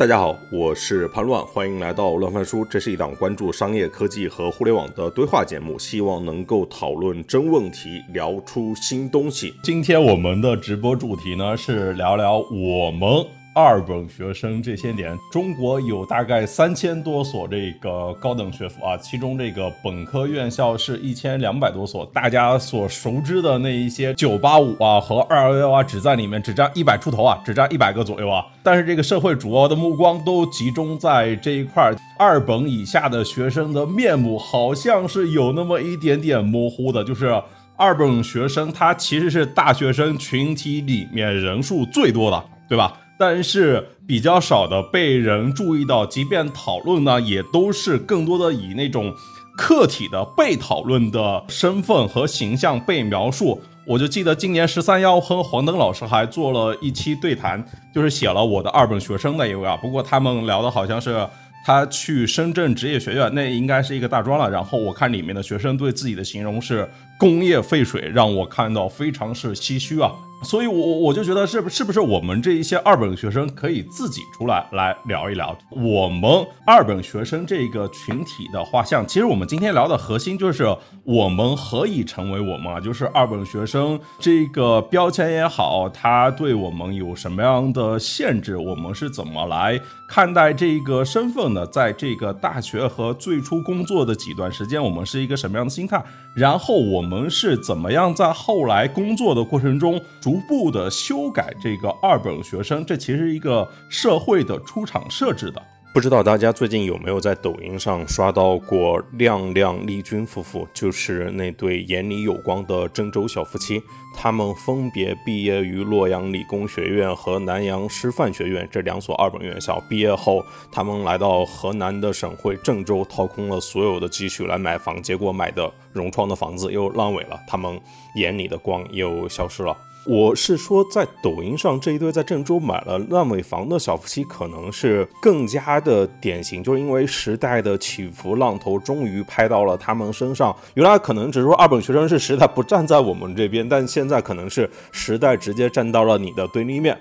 大家好，我是潘乱，欢迎来到乱翻书。这是一档关注商业科技和互联网的对话节目，希望能够讨论真问题，聊出新东西。今天我们的直播主题呢是聊聊我们。二本学生这些年，中国有大概三千多所这个高等学府啊，其中这个本科院校是一千两百多所。大家所熟知的那一些九八五啊和二幺幺啊，只在里面只占一百出头啊，只占一百个左右啊。但是这个社会主要的目光都集中在这一块，二本以下的学生的面目好像是有那么一点点模糊的，就是二本学生他其实是大学生群体里面人数最多的，对吧？但是比较少的被人注意到，即便讨论呢，也都是更多的以那种客体的被讨论的身份和形象被描述。我就记得今年十三幺和黄登老师还做了一期对谈，就是写了我的二本学生的一位啊。不过他们聊的好像是他去深圳职业学院，那应该是一个大专了。然后我看里面的学生对自己的形容是工业废水，让我看到非常是唏嘘啊。所以，我我我就觉得是是不是我们这一些二本学生可以自己出来来聊一聊我们二本学生这个群体的画像。其实我们今天聊的核心就是我们何以成为我们啊？就是二本学生这个标签也好，它对我们有什么样的限制？我们是怎么来看待这个身份呢？在这个大学和最初工作的几段时间，我们是一个什么样的心态？然后我们是怎么样在后来工作的过程中？逐步的修改这个二本学生，这其实一个社会的出厂设置的。不知道大家最近有没有在抖音上刷到过亮亮、丽君夫妇，就是那对眼里有光的郑州小夫妻。他们分别毕业于洛阳理工学院和南阳师范学院这两所二本院校。毕业后，他们来到河南的省会郑州，掏空了所有的积蓄来买房，结果买的融创的房子又烂尾了，他们眼里的光又消失了。我是说，在抖音上这一对在郑州买了烂尾房的小夫妻，可能是更加的典型，就是因为时代的起伏浪头终于拍到了他们身上。原来可能只是说二本学生是时代不站在我们这边，但现在可能是时代直接站到了你的对立面。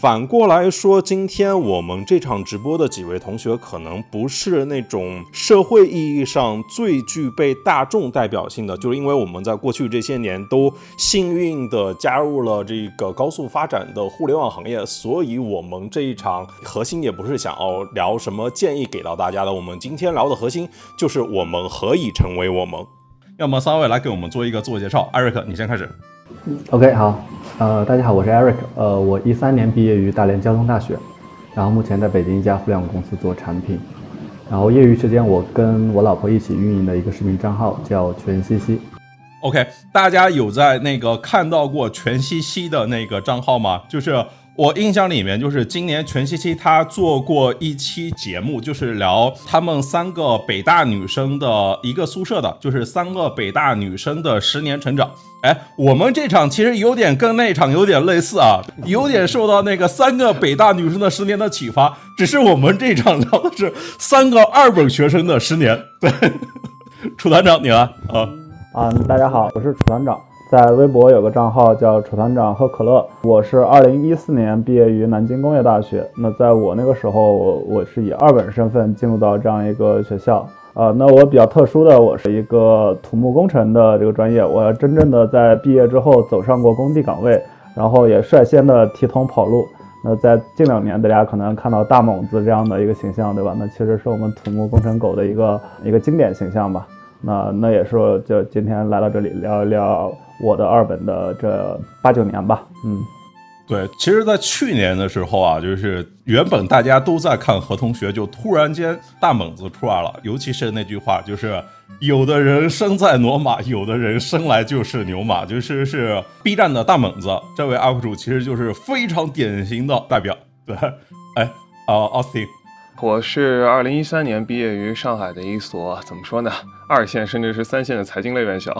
反过来说，今天我们这场直播的几位同学，可能不是那种社会意义上最具备大众代表性的，就是因为我们在过去这些年都幸运的加入了这个高速发展的互联网行业，所以我们这一场核心也不是想要聊什么建议给到大家的，我们今天聊的核心就是我们何以成为我们。要么三位来给我们做一个自我介绍，艾瑞克，你先开始。OK，好，呃，大家好，我是 Eric，呃，我一三年毕业于大连交通大学，然后目前在北京一家互联网公司做产品，然后业余时间我跟我老婆一起运营的一个视频账号叫全西西。OK，大家有在那个看到过全西西的那个账号吗？就是。我印象里面就是今年全西西他做过一期节目，就是聊他们三个北大女生的一个宿舍的，就是三个北大女生的十年成长。哎，我们这场其实有点跟那场有点类似啊，有点受到那个三个北大女生的十年的启发，只是我们这场聊的是三个二本学生的十年。对，楚团长你来啊啊，大家好，我是楚团长。在微博有个账号叫“楚团长喝可乐”，我是二零一四年毕业于南京工业大学。那在我那个时候，我我是以二本身份进入到这样一个学校。呃，那我比较特殊的，我是一个土木工程的这个专业。我真正的在毕业之后走上过工地岗位，然后也率先的提桶跑路。那在近两年，大家可能看到大猛子这样的一个形象，对吧？那其实是我们土木工程狗的一个一个经典形象吧。那那也是就今天来到这里聊一聊。我的二本的这八九年吧，嗯，对，其实，在去年的时候啊，就是原本大家都在看何同学，就突然间大猛子出来了，尤其是那句话，就是有的人生在罗马，有的人生来就是牛马，就是是 B 站的大猛子这位 UP 主，其实就是非常典型的代表。对，哎，啊，奥斯汀，我是二零一三年毕业于上海的一所怎么说呢，二线甚至是三线的财经类院校。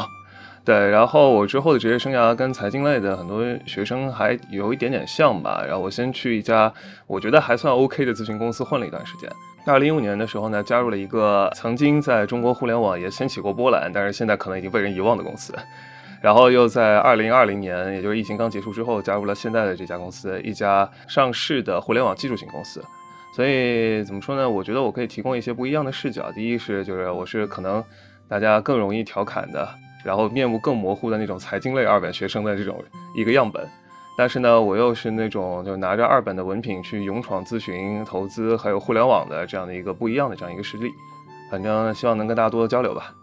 对，然后我之后的职业生涯跟财经类的很多学生还有一点点像吧。然后我先去一家我觉得还算 OK 的咨询公司混了一段时间。二零一五年的时候呢，加入了一个曾经在中国互联网也掀起过波澜，但是现在可能已经被人遗忘的公司。然后又在二零二零年，也就是疫情刚结束之后，加入了现在的这家公司，一家上市的互联网技术型公司。所以怎么说呢？我觉得我可以提供一些不一样的视角。第一是就是我是可能大家更容易调侃的，然后面目更模糊的那种财经类二本学生的这种一个样本。但是呢，我又是那种就拿着二本的文凭去勇闯咨询、投资还有互联网的这样的一个不一样的这样一个实力。反正希望能跟大家多多交流吧。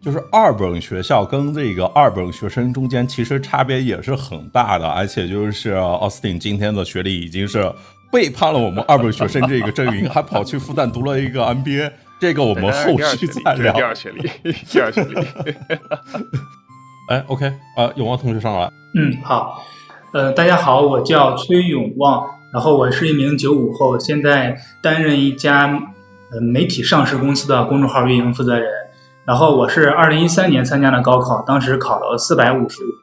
就是二本学校跟这个二本学生中间其实差别也是很大的，而且就是奥斯汀今天的学历已经是背叛了我们二本学生这个阵营，还跑去复旦读了一个 MBA，这个我们后续再聊。第二学历，第二学历。哎，OK，啊，永旺同学上来。嗯，好。呃，大家好，我叫崔永旺，然后我是一名九五后，现在担任一家呃媒体上市公司的公众号运营负责人。然后我是二零一三年参加的高考，当时考了四百五十五分，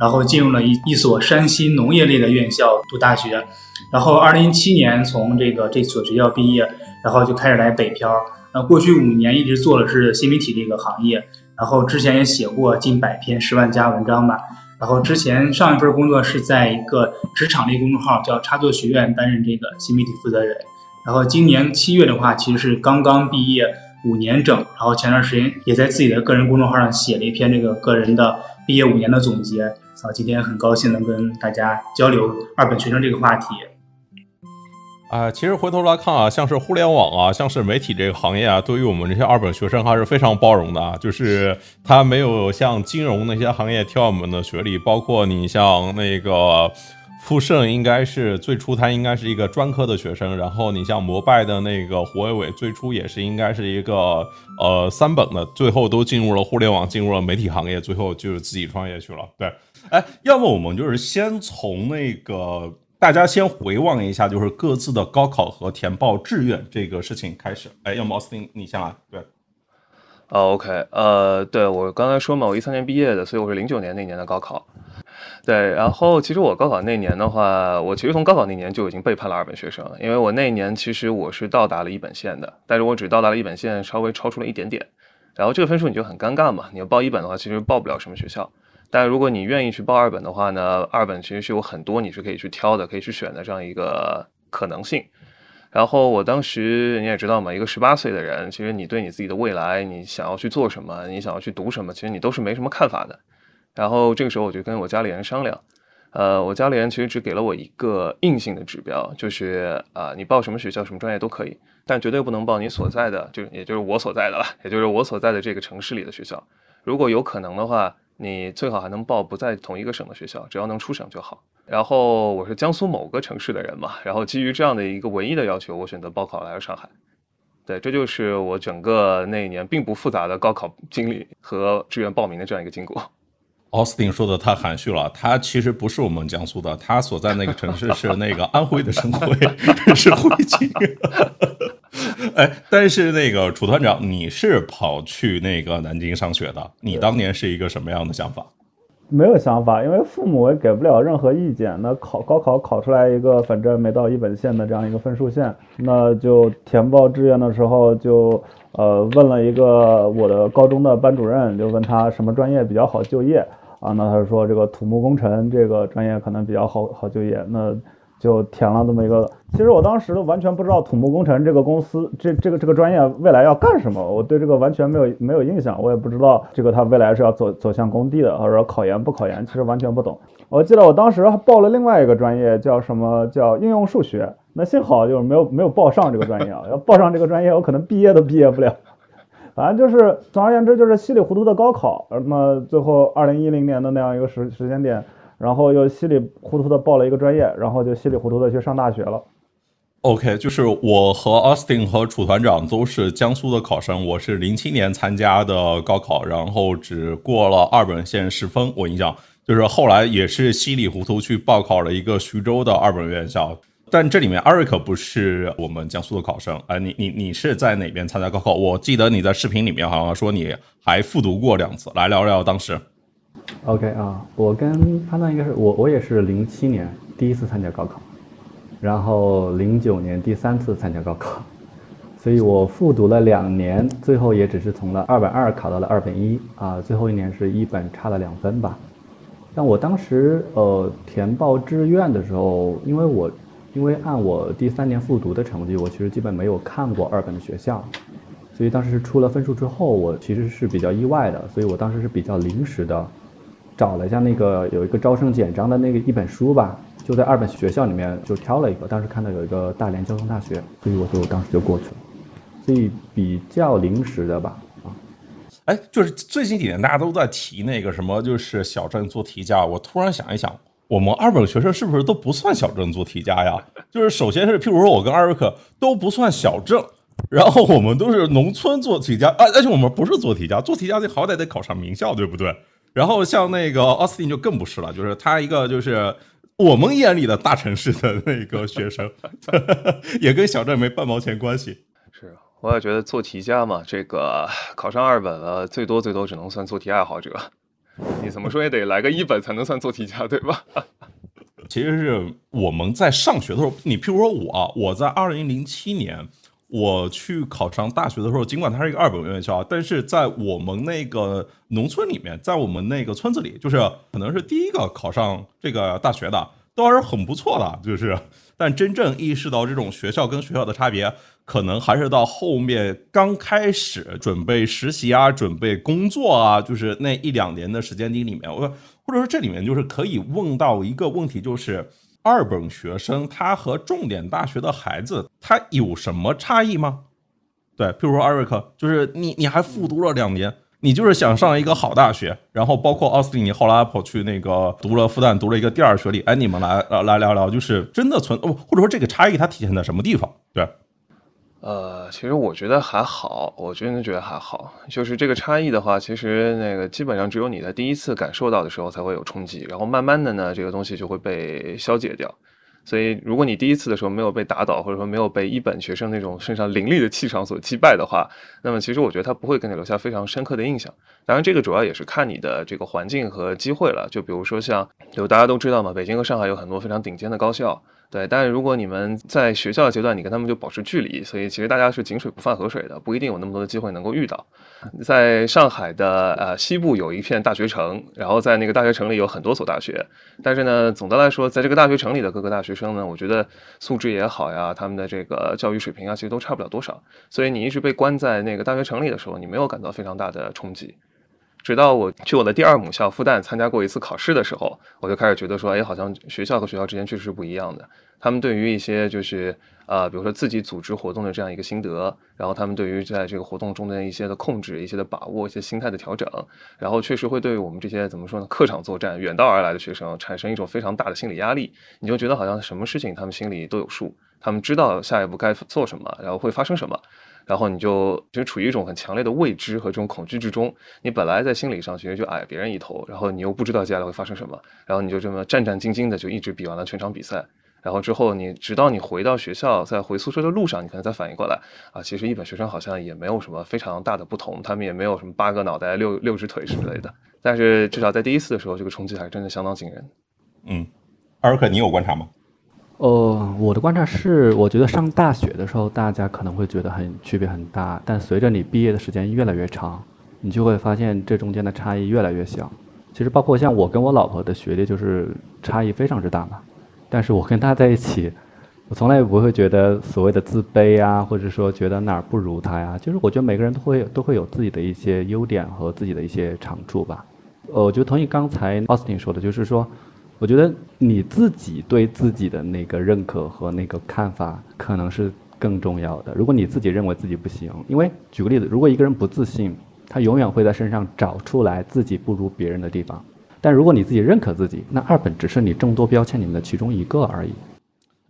然后进入了一一所山西农业类的院校读大学。然后二零一七年从这个这所学校毕业，然后就开始来北漂。那过去五年一直做的是新媒体这个行业，然后之前也写过近百篇十万加文章吧。然后之前上一份工作是在一个职场类公众号叫插座学院担任这个新媒体负责人。然后今年七月的话，其实是刚刚毕业。五年整，然后前段时间也在自己的个人公众号上写了一篇这个个人的毕业五年的总结。啊，今天很高兴能跟大家交流二本学生这个话题。啊，其实回头来看啊，像是互联网啊，像是媒体这个行业啊，对于我们这些二本学生还是非常包容的啊。就是他没有像金融那些行业挑我们的学历，包括你像那个。富盛应该是最初，他应该是一个专科的学生。然后你像摩拜的那个胡伟伟，最初也是应该是一个呃三本的，最后都进入了互联网，进入了媒体行业，最后就是自己创业去了。对，哎，要么我们就是先从那个大家先回望一下，就是各自的高考和填报志愿这个事情开始。哎，要么奥斯汀你先来。对，哦，OK，呃，对我刚才说嘛，我一三年毕业的，所以我是零九年那年的高考。对，然后其实我高考那年的话，我其实从高考那年就已经背叛了二本学生，因为我那一年其实我是到达了一本线的，但是我只到达了一本线，稍微超出了一点点。然后这个分数你就很尴尬嘛，你要报一本的话，其实报不了什么学校。但如果你愿意去报二本的话呢，二本其实是有很多你是可以去挑的，可以去选的这样一个可能性。然后我当时你也知道嘛，一个十八岁的人，其实你对你自己的未来，你想要去做什么，你想要去读什么，其实你都是没什么看法的。然后这个时候我就跟我家里人商量，呃，我家里人其实只给了我一个硬性的指标，就是啊，你报什么学校、什么专业都可以，但绝对不能报你所在的，就也就是我所在的了，也就是我所在的这个城市里的学校。如果有可能的话，你最好还能报不在同一个省的学校，只要能出省就好。然后我是江苏某个城市的人嘛，然后基于这样的一个唯一的要求，我选择报考来了上海。对，这就是我整个那一年并不复杂的高考经历和志愿报名的这样一个经过。奥斯汀说的太含蓄了，他其实不是我们江苏的，他所在那个城市是那个安徽的省会，是徽锦。哎，但是那个楚团长，你是跑去那个南京上学的，你当年是一个什么样的想法？没有想法，因为父母也给不了任何意见。那考高考考出来一个反正没到一本线的这样一个分数线，那就填报志愿的时候就呃问了一个我的高中的班主任，就问他什么专业比较好就业。啊，那他说这个土木工程这个专业可能比较好好就业，那就填了这么一个。其实我当时都完全不知道土木工程这个公司这这个这个专业未来要干什么，我对这个完全没有没有印象，我也不知道这个他未来是要走走向工地的，或者说考研不考研，其实完全不懂。我记得我当时还报了另外一个专业，叫什么叫应用数学，那幸好就是没有没有报上这个专业啊，要报上这个专业，我可能毕业都毕业不了。反正就是，总而言之就是稀里糊涂的高考，那么最后二零一零年的那样一个时时间点，然后又稀里糊涂的报了一个专业，然后就稀里糊涂的去上大学了。OK，就是我和 Austin 和楚团长都是江苏的考生，我是零七年参加的高考，然后只过了二本线十分，我印象就是后来也是稀里糊涂去报考了一个徐州的二本院校。但这里面艾瑞克不是我们江苏的考生，哎，你你你是在哪边参加高考？我记得你在视频里面好像说你还复读过两次，来聊聊当时。OK 啊，我跟潘娜应该是我，我也是零七年第一次参加高考，然后零九年第三次参加高考，所以我复读了两年，最后也只是从了二本二考到了二本一啊，最后一年是一本差了两分吧。但我当时呃填报志愿的时候，因为我因为按我第三年复读的成绩，我其实基本没有看过二本的学校，所以当时出了分数之后，我其实是比较意外的，所以我当时是比较临时的，找了一下那个有一个招生简章的那个一本书吧，就在二本学校里面就挑了一个，当时看到有一个大连交通大学，所以我就当时就过去了，所以比较临时的吧。啊哎，就是最近几年大家都在提那个什么，就是小镇做题家。我突然想一想，我们二本学生是不是都不算小镇做题家呀？就是首先是，譬如说我跟艾瑞克都不算小镇，然后我们都是农村做题家啊，而且我们不是做题家，做题家得好歹得考上名校，对不对？然后像那个奥斯汀就更不是了，就是他一个就是我们眼里的大城市的那个学生，也跟小镇没半毛钱关系。是。我也觉得做题家嘛，这个考上二本了，最多最多只能算做题爱好者。你怎么说也得来个一本才能算做题家，对吧？其实是我们在上学的时候，你譬如说我，我在二零零七年我去考上大学的时候，尽管它是一个二本院校，但是在我们那个农村里面，在我们那个村子里，就是可能是第一个考上这个大学的，都还是很不错的，就是。但真正意识到这种学校跟学校的差别。可能还是到后面刚开始准备实习啊，准备工作啊，就是那一两年的时间里面，我或者说这里面就是可以问到一个问题，就是二本学生他和重点大学的孩子他有什么差异吗？对，譬如说艾瑞克，就是你你还复读了两年，你就是想上一个好大学，然后包括奥斯汀，你后来跑去那个读了复旦，读了一个第二学历，哎，你们来呃来聊聊，就是真的存哦，或者说这个差异它体现在什么地方？对。呃，其实我觉得还好，我真的觉得还好。就是这个差异的话，其实那个基本上只有你在第一次感受到的时候才会有冲击，然后慢慢的呢，这个东西就会被消解掉。所以，如果你第一次的时候没有被打倒，或者说没有被一本学生那种身上凌厉的气场所击败的话，那么其实我觉得他不会给你留下非常深刻的印象。当然，这个主要也是看你的这个环境和机会了。就比如说像，就大家都知道嘛，北京和上海有很多非常顶尖的高校。对，但是如果你们在学校的阶段，你跟他们就保持距离，所以其实大家是井水不犯河水的，不一定有那么多的机会能够遇到。在上海的呃西部有一片大学城，然后在那个大学城里有很多所大学，但是呢，总的来说，在这个大学城里的各个大学生呢，我觉得素质也好呀，他们的这个教育水平啊，其实都差不了多少。所以你一直被关在那个大学城里的时候，你没有感到非常大的冲击。直到我去我的第二母校复旦参加过一次考试的时候，我就开始觉得说，哎，好像学校和学校之间确实是不一样的。他们对于一些就是呃，比如说自己组织活动的这样一个心得，然后他们对于在这个活动中的一些的控制、一些的把握、一些心态的调整，然后确实会对我们这些怎么说呢，客场作战、远道而来的学生产生一种非常大的心理压力。你就觉得好像什么事情他们心里都有数，他们知道下一步该做什么，然后会发生什么。然后你就就处于一种很强烈的未知和这种恐惧之中。你本来在心理上其实就矮别人一头，然后你又不知道接下来会发生什么，然后你就这么战战兢兢的就一直比完了全场比赛。然后之后你直到你回到学校，在回宿舍的路上，你可能才反应过来啊，其实一本学生好像也没有什么非常大的不同，他们也没有什么八个脑袋六六只腿之类的。但是至少在第一次的时候，这个冲击还是真的相当惊人。嗯，艾瑞克，你有观察吗？呃，我的观察是，我觉得上大学的时候，大家可能会觉得很区别很大，但随着你毕业的时间越来越长，你就会发现这中间的差异越来越小。其实包括像我跟我老婆的学历就是差异非常之大嘛，但是我跟她在一起，我从来也不会觉得所谓的自卑啊，或者说觉得哪儿不如她呀。就是我觉得每个人都会都会有自己的一些优点和自己的一些长处吧。呃，我就同意刚才奥斯汀说的，就是说。我觉得你自己对自己的那个认可和那个看法，可能是更重要的。如果你自己认为自己不行，因为举个例子，如果一个人不自信，他永远会在身上找出来自己不如别人的地方。但如果你自己认可自己，那二本只是你众多标签里面的其中一个而已。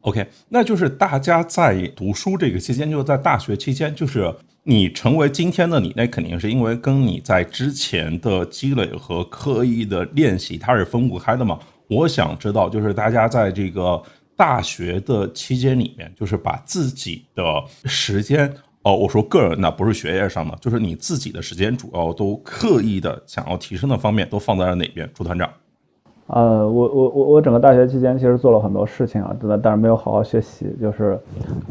OK，那就是大家在读书这个期间，就是在大学期间，就是你成为今天的你，那肯定是因为跟你在之前的积累和刻意的练习，它是分不开的嘛。我想知道，就是大家在这个大学的期间里面，就是把自己的时间，哦，我说个人呢，不是学业上的，就是你自己的时间，主要都刻意的想要提升的方面，都放在了哪边？朱团长，呃，我我我我整个大学期间其实做了很多事情啊，但但是没有好好学习，就是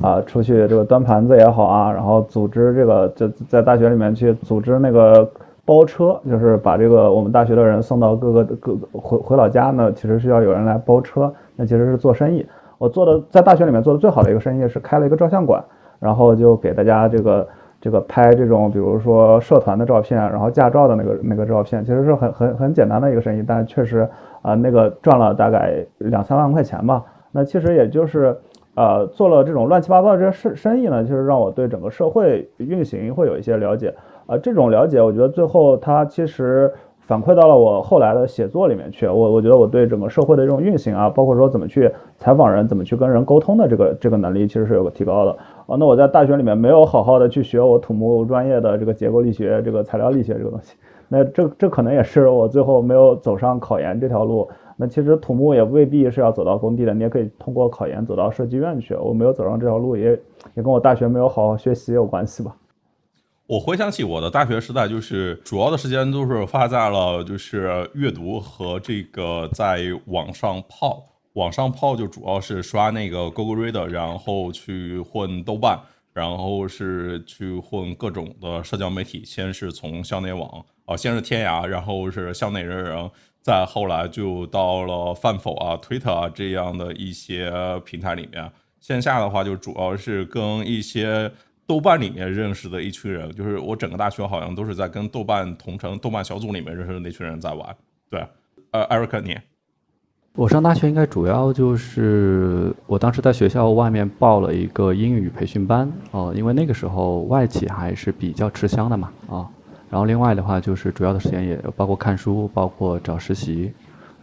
啊，出去这个端盘子也好啊，然后组织这个就在大学里面去组织那个。包车就是把这个我们大学的人送到各个各个回回老家呢，其实是要有人来包车。那其实是做生意。我做的在大学里面做的最好的一个生意是开了一个照相馆，然后就给大家这个这个拍这种比如说社团的照片，然后驾照的那个那个照片，其实是很很很简单的一个生意，但确实啊那个赚了大概两三万块钱吧。那其实也就是呃做了这种乱七八糟的这些生生意呢，就是让我对整个社会运行会有一些了解。啊，这种了解，我觉得最后它其实反馈到了我后来的写作里面去。我我觉得我对整个社会的这种运行啊，包括说怎么去采访人，怎么去跟人沟通的这个这个能力，其实是有个提高的。啊，那我在大学里面没有好好的去学我土木专业的这个结构力学、这个材料力学这个东西，那这这可能也是我最后没有走上考研这条路。那其实土木也未必是要走到工地的，你也可以通过考研走到设计院去。我没有走上这条路，也也跟我大学没有好好学习有关系吧。我回想起我的大学时代，就是主要的时间都是花在了就是阅读和这个在网上泡。网上泡就主要是刷那个 Google Reader，然后去混豆瓣，然后是去混各种的社交媒体。先是从校内网啊，先是天涯，然后是校内人人，再后来就到了饭否啊、Twitter 啊这样的一些平台里面。线下的话，就主要是跟一些。豆瓣里面认识的一群人，就是我整个大学好像都是在跟豆瓣同城、豆瓣小组里面认识的那群人在玩。对，呃，艾瑞克你，我上大学应该主要就是我当时在学校外面报了一个英语培训班哦，因为那个时候外企还是比较吃香的嘛啊。然后另外的话就是主要的时间也包括看书，包括找实习，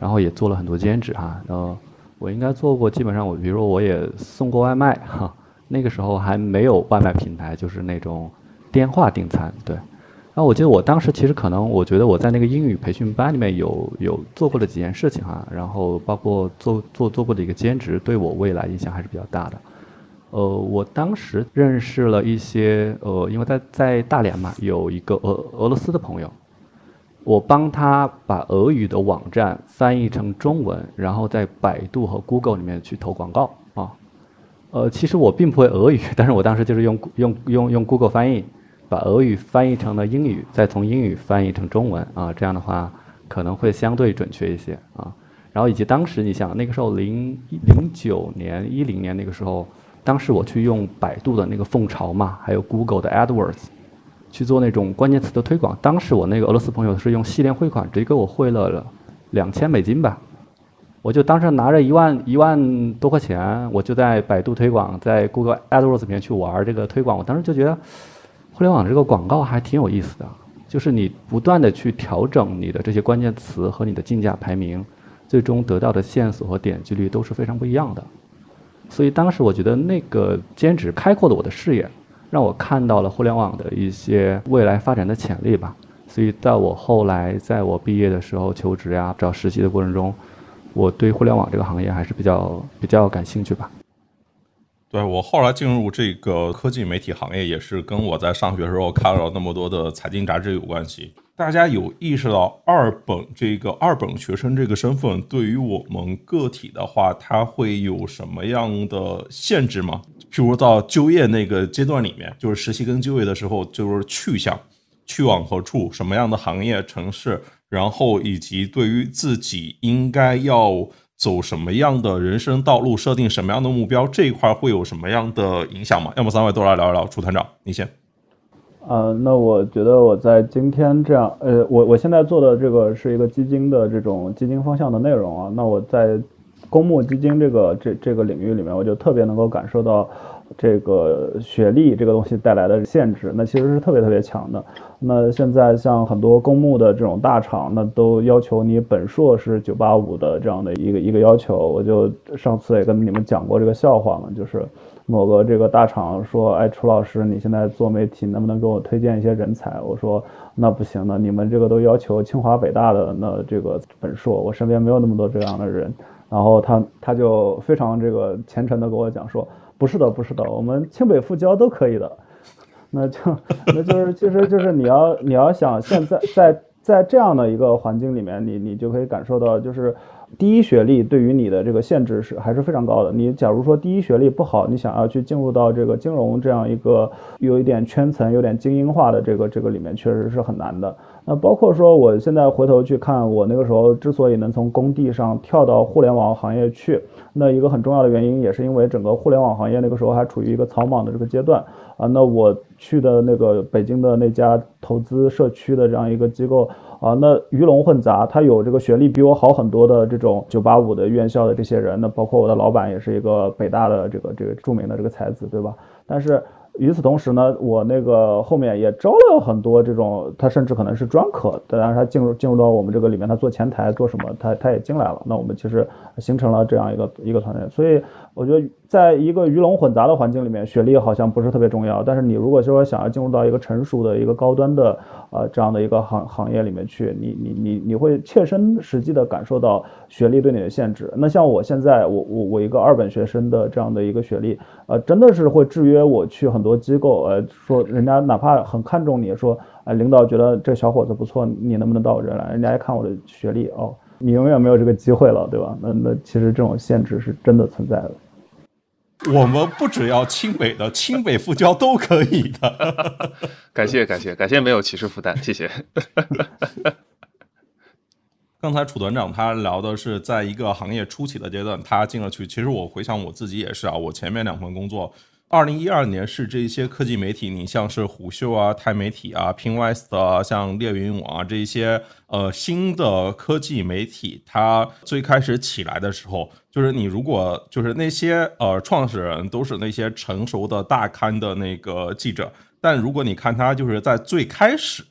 然后也做了很多兼职哈。然后我应该做过，基本上我比如说我也送过外卖哈。那个时候还没有外卖平台，就是那种电话订餐。对，然后我记得我当时其实可能，我觉得我在那个英语培训班里面有有做过的几件事情哈，然后包括做做做过的一个兼职，对我未来影响还是比较大的。呃，我当时认识了一些呃，因为在在大连嘛，有一个俄俄罗斯的朋友，我帮他把俄语的网站翻译成中文，然后在百度和 Google 里面去投广告。呃，其实我并不会俄语，但是我当时就是用用用用 Google 翻译，把俄语翻译成了英语，再从英语翻译成中文啊，这样的话可能会相对准确一些啊。然后以及当时你想那个时候零零九年一零年那个时候，当时我去用百度的那个凤巢嘛，还有 Google 的 AdWords 去做那种关键词的推广，当时我那个俄罗斯朋友是用系列汇款，直接给我汇了两千美金吧。我就当时拿着一万一万多块钱，我就在百度推广，在 Google AdWords 里面去玩这个推广。我当时就觉得，互联网这个广告还挺有意思的，就是你不断的去调整你的这些关键词和你的竞价排名，最终得到的线索和点击率都是非常不一样的。所以当时我觉得那个兼职开阔了我的视野，让我看到了互联网的一些未来发展的潜力吧。所以在我后来在我毕业的时候求职呀、找实习的过程中。我对互联网这个行业还是比较比较感兴趣吧。对我后来进入这个科技媒体行业，也是跟我在上学时候看了那么多的财经杂志有关系。大家有意识到二本这个二本学生这个身份对于我们个体的话，它会有什么样的限制吗？譬如到就业那个阶段里面，就是实习跟就业的时候，就是去向去往何处，什么样的行业、城市？然后以及对于自己应该要走什么样的人生道路，设定什么样的目标，这一块会有什么样的影响吗？要么三位都来聊一聊。楚团长，你先。呃，那我觉得我在今天这样，呃，我我现在做的这个是一个基金的这种基金方向的内容啊。那我在公募基金这个这这个领域里面，我就特别能够感受到。这个学历这个东西带来的限制，那其实是特别特别强的。那现在像很多公募的这种大厂，那都要求你本硕是九八五的这样的一个一个要求。我就上次也跟你们讲过这个笑话嘛，就是某个这个大厂说：“哎，楚老师，你现在做媒体，能不能给我推荐一些人才？”我说：“那不行的，你们这个都要求清华北大的那这个本硕，我身边没有那么多这样的人。”然后他他就非常这个虔诚的跟我讲说。不是的，不是的，我们清北复交都可以的，那就那就是其实就是你要你要想现在在在这样的一个环境里面，你你就可以感受到，就是第一学历对于你的这个限制是还是非常高的。你假如说第一学历不好，你想要去进入到这个金融这样一个有一点圈层、有点精英化的这个这个里面，确实是很难的。那包括说，我现在回头去看，我那个时候之所以能从工地上跳到互联网行业去，那一个很重要的原因，也是因为整个互联网行业那个时候还处于一个草莽的这个阶段啊。那我去的那个北京的那家投资社区的这样一个机构。啊，那鱼龙混杂，他有这个学历比我好很多的这种九八五的院校的这些人，那包括我的老板也是一个北大的这个这个著名的这个才子，对吧？但是。与此同时呢，我那个后面也招了很多这种，他甚至可能是专科，当然他进入进入到我们这个里面，他做前台做什么，他他也进来了。那我们其实形成了这样一个一个团队。所以我觉得，在一个鱼龙混杂的环境里面，学历好像不是特别重要。但是你如果说想要进入到一个成熟的一个高端的呃这样的一个行行业里面去，你你你你会切身实际的感受到学历对你的限制。那像我现在，我我我一个二本学生的这样的一个学历，呃，真的是会制约我去很。多机构呃说，人家哪怕很看重你，说哎，领导觉得这小伙子不错，你能不能到我这来？人家一看我的学历，哦，你永远没有这个机会了，对吧？那那其实这种限制是真的存在的。我们不只要清北的，清北复交都可以的。感谢感谢感谢，没有歧视负担，谢谢。刚才楚团长他聊的是在一个行业初期的阶段，他进了去。其实我回想我自己也是啊，我前面两份工作。二零一二年是这些科技媒体，你像是虎嗅啊、钛媒体啊、Pinwest 啊、像猎云网啊这些呃新的科技媒体，它最开始起来的时候，就是你如果就是那些呃创始人都是那些成熟的大刊的那个记者，但如果你看他就是在最开始。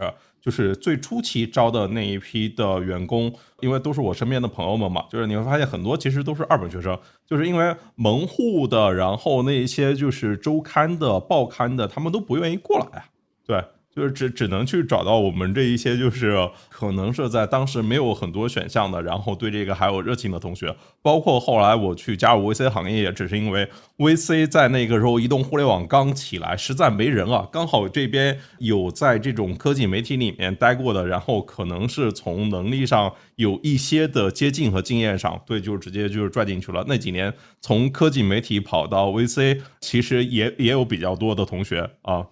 就是最初期招的那一批的员工，因为都是我身边的朋友们嘛，就是你会发现很多其实都是二本学生，就是因为门户的，然后那些就是周刊的、报刊的，他们都不愿意过来啊，对。就是只只能去找到我们这一些，就是可能是在当时没有很多选项的，然后对这个还有热情的同学。包括后来我去加入 VC 行业，也只是因为 VC 在那个时候移动互联网刚起来，实在没人啊。刚好这边有在这种科技媒体里面待过的，然后可能是从能力上有一些的接近和经验上，对，就直接就是拽进去了。那几年从科技媒体跑到 VC，其实也也有比较多的同学啊。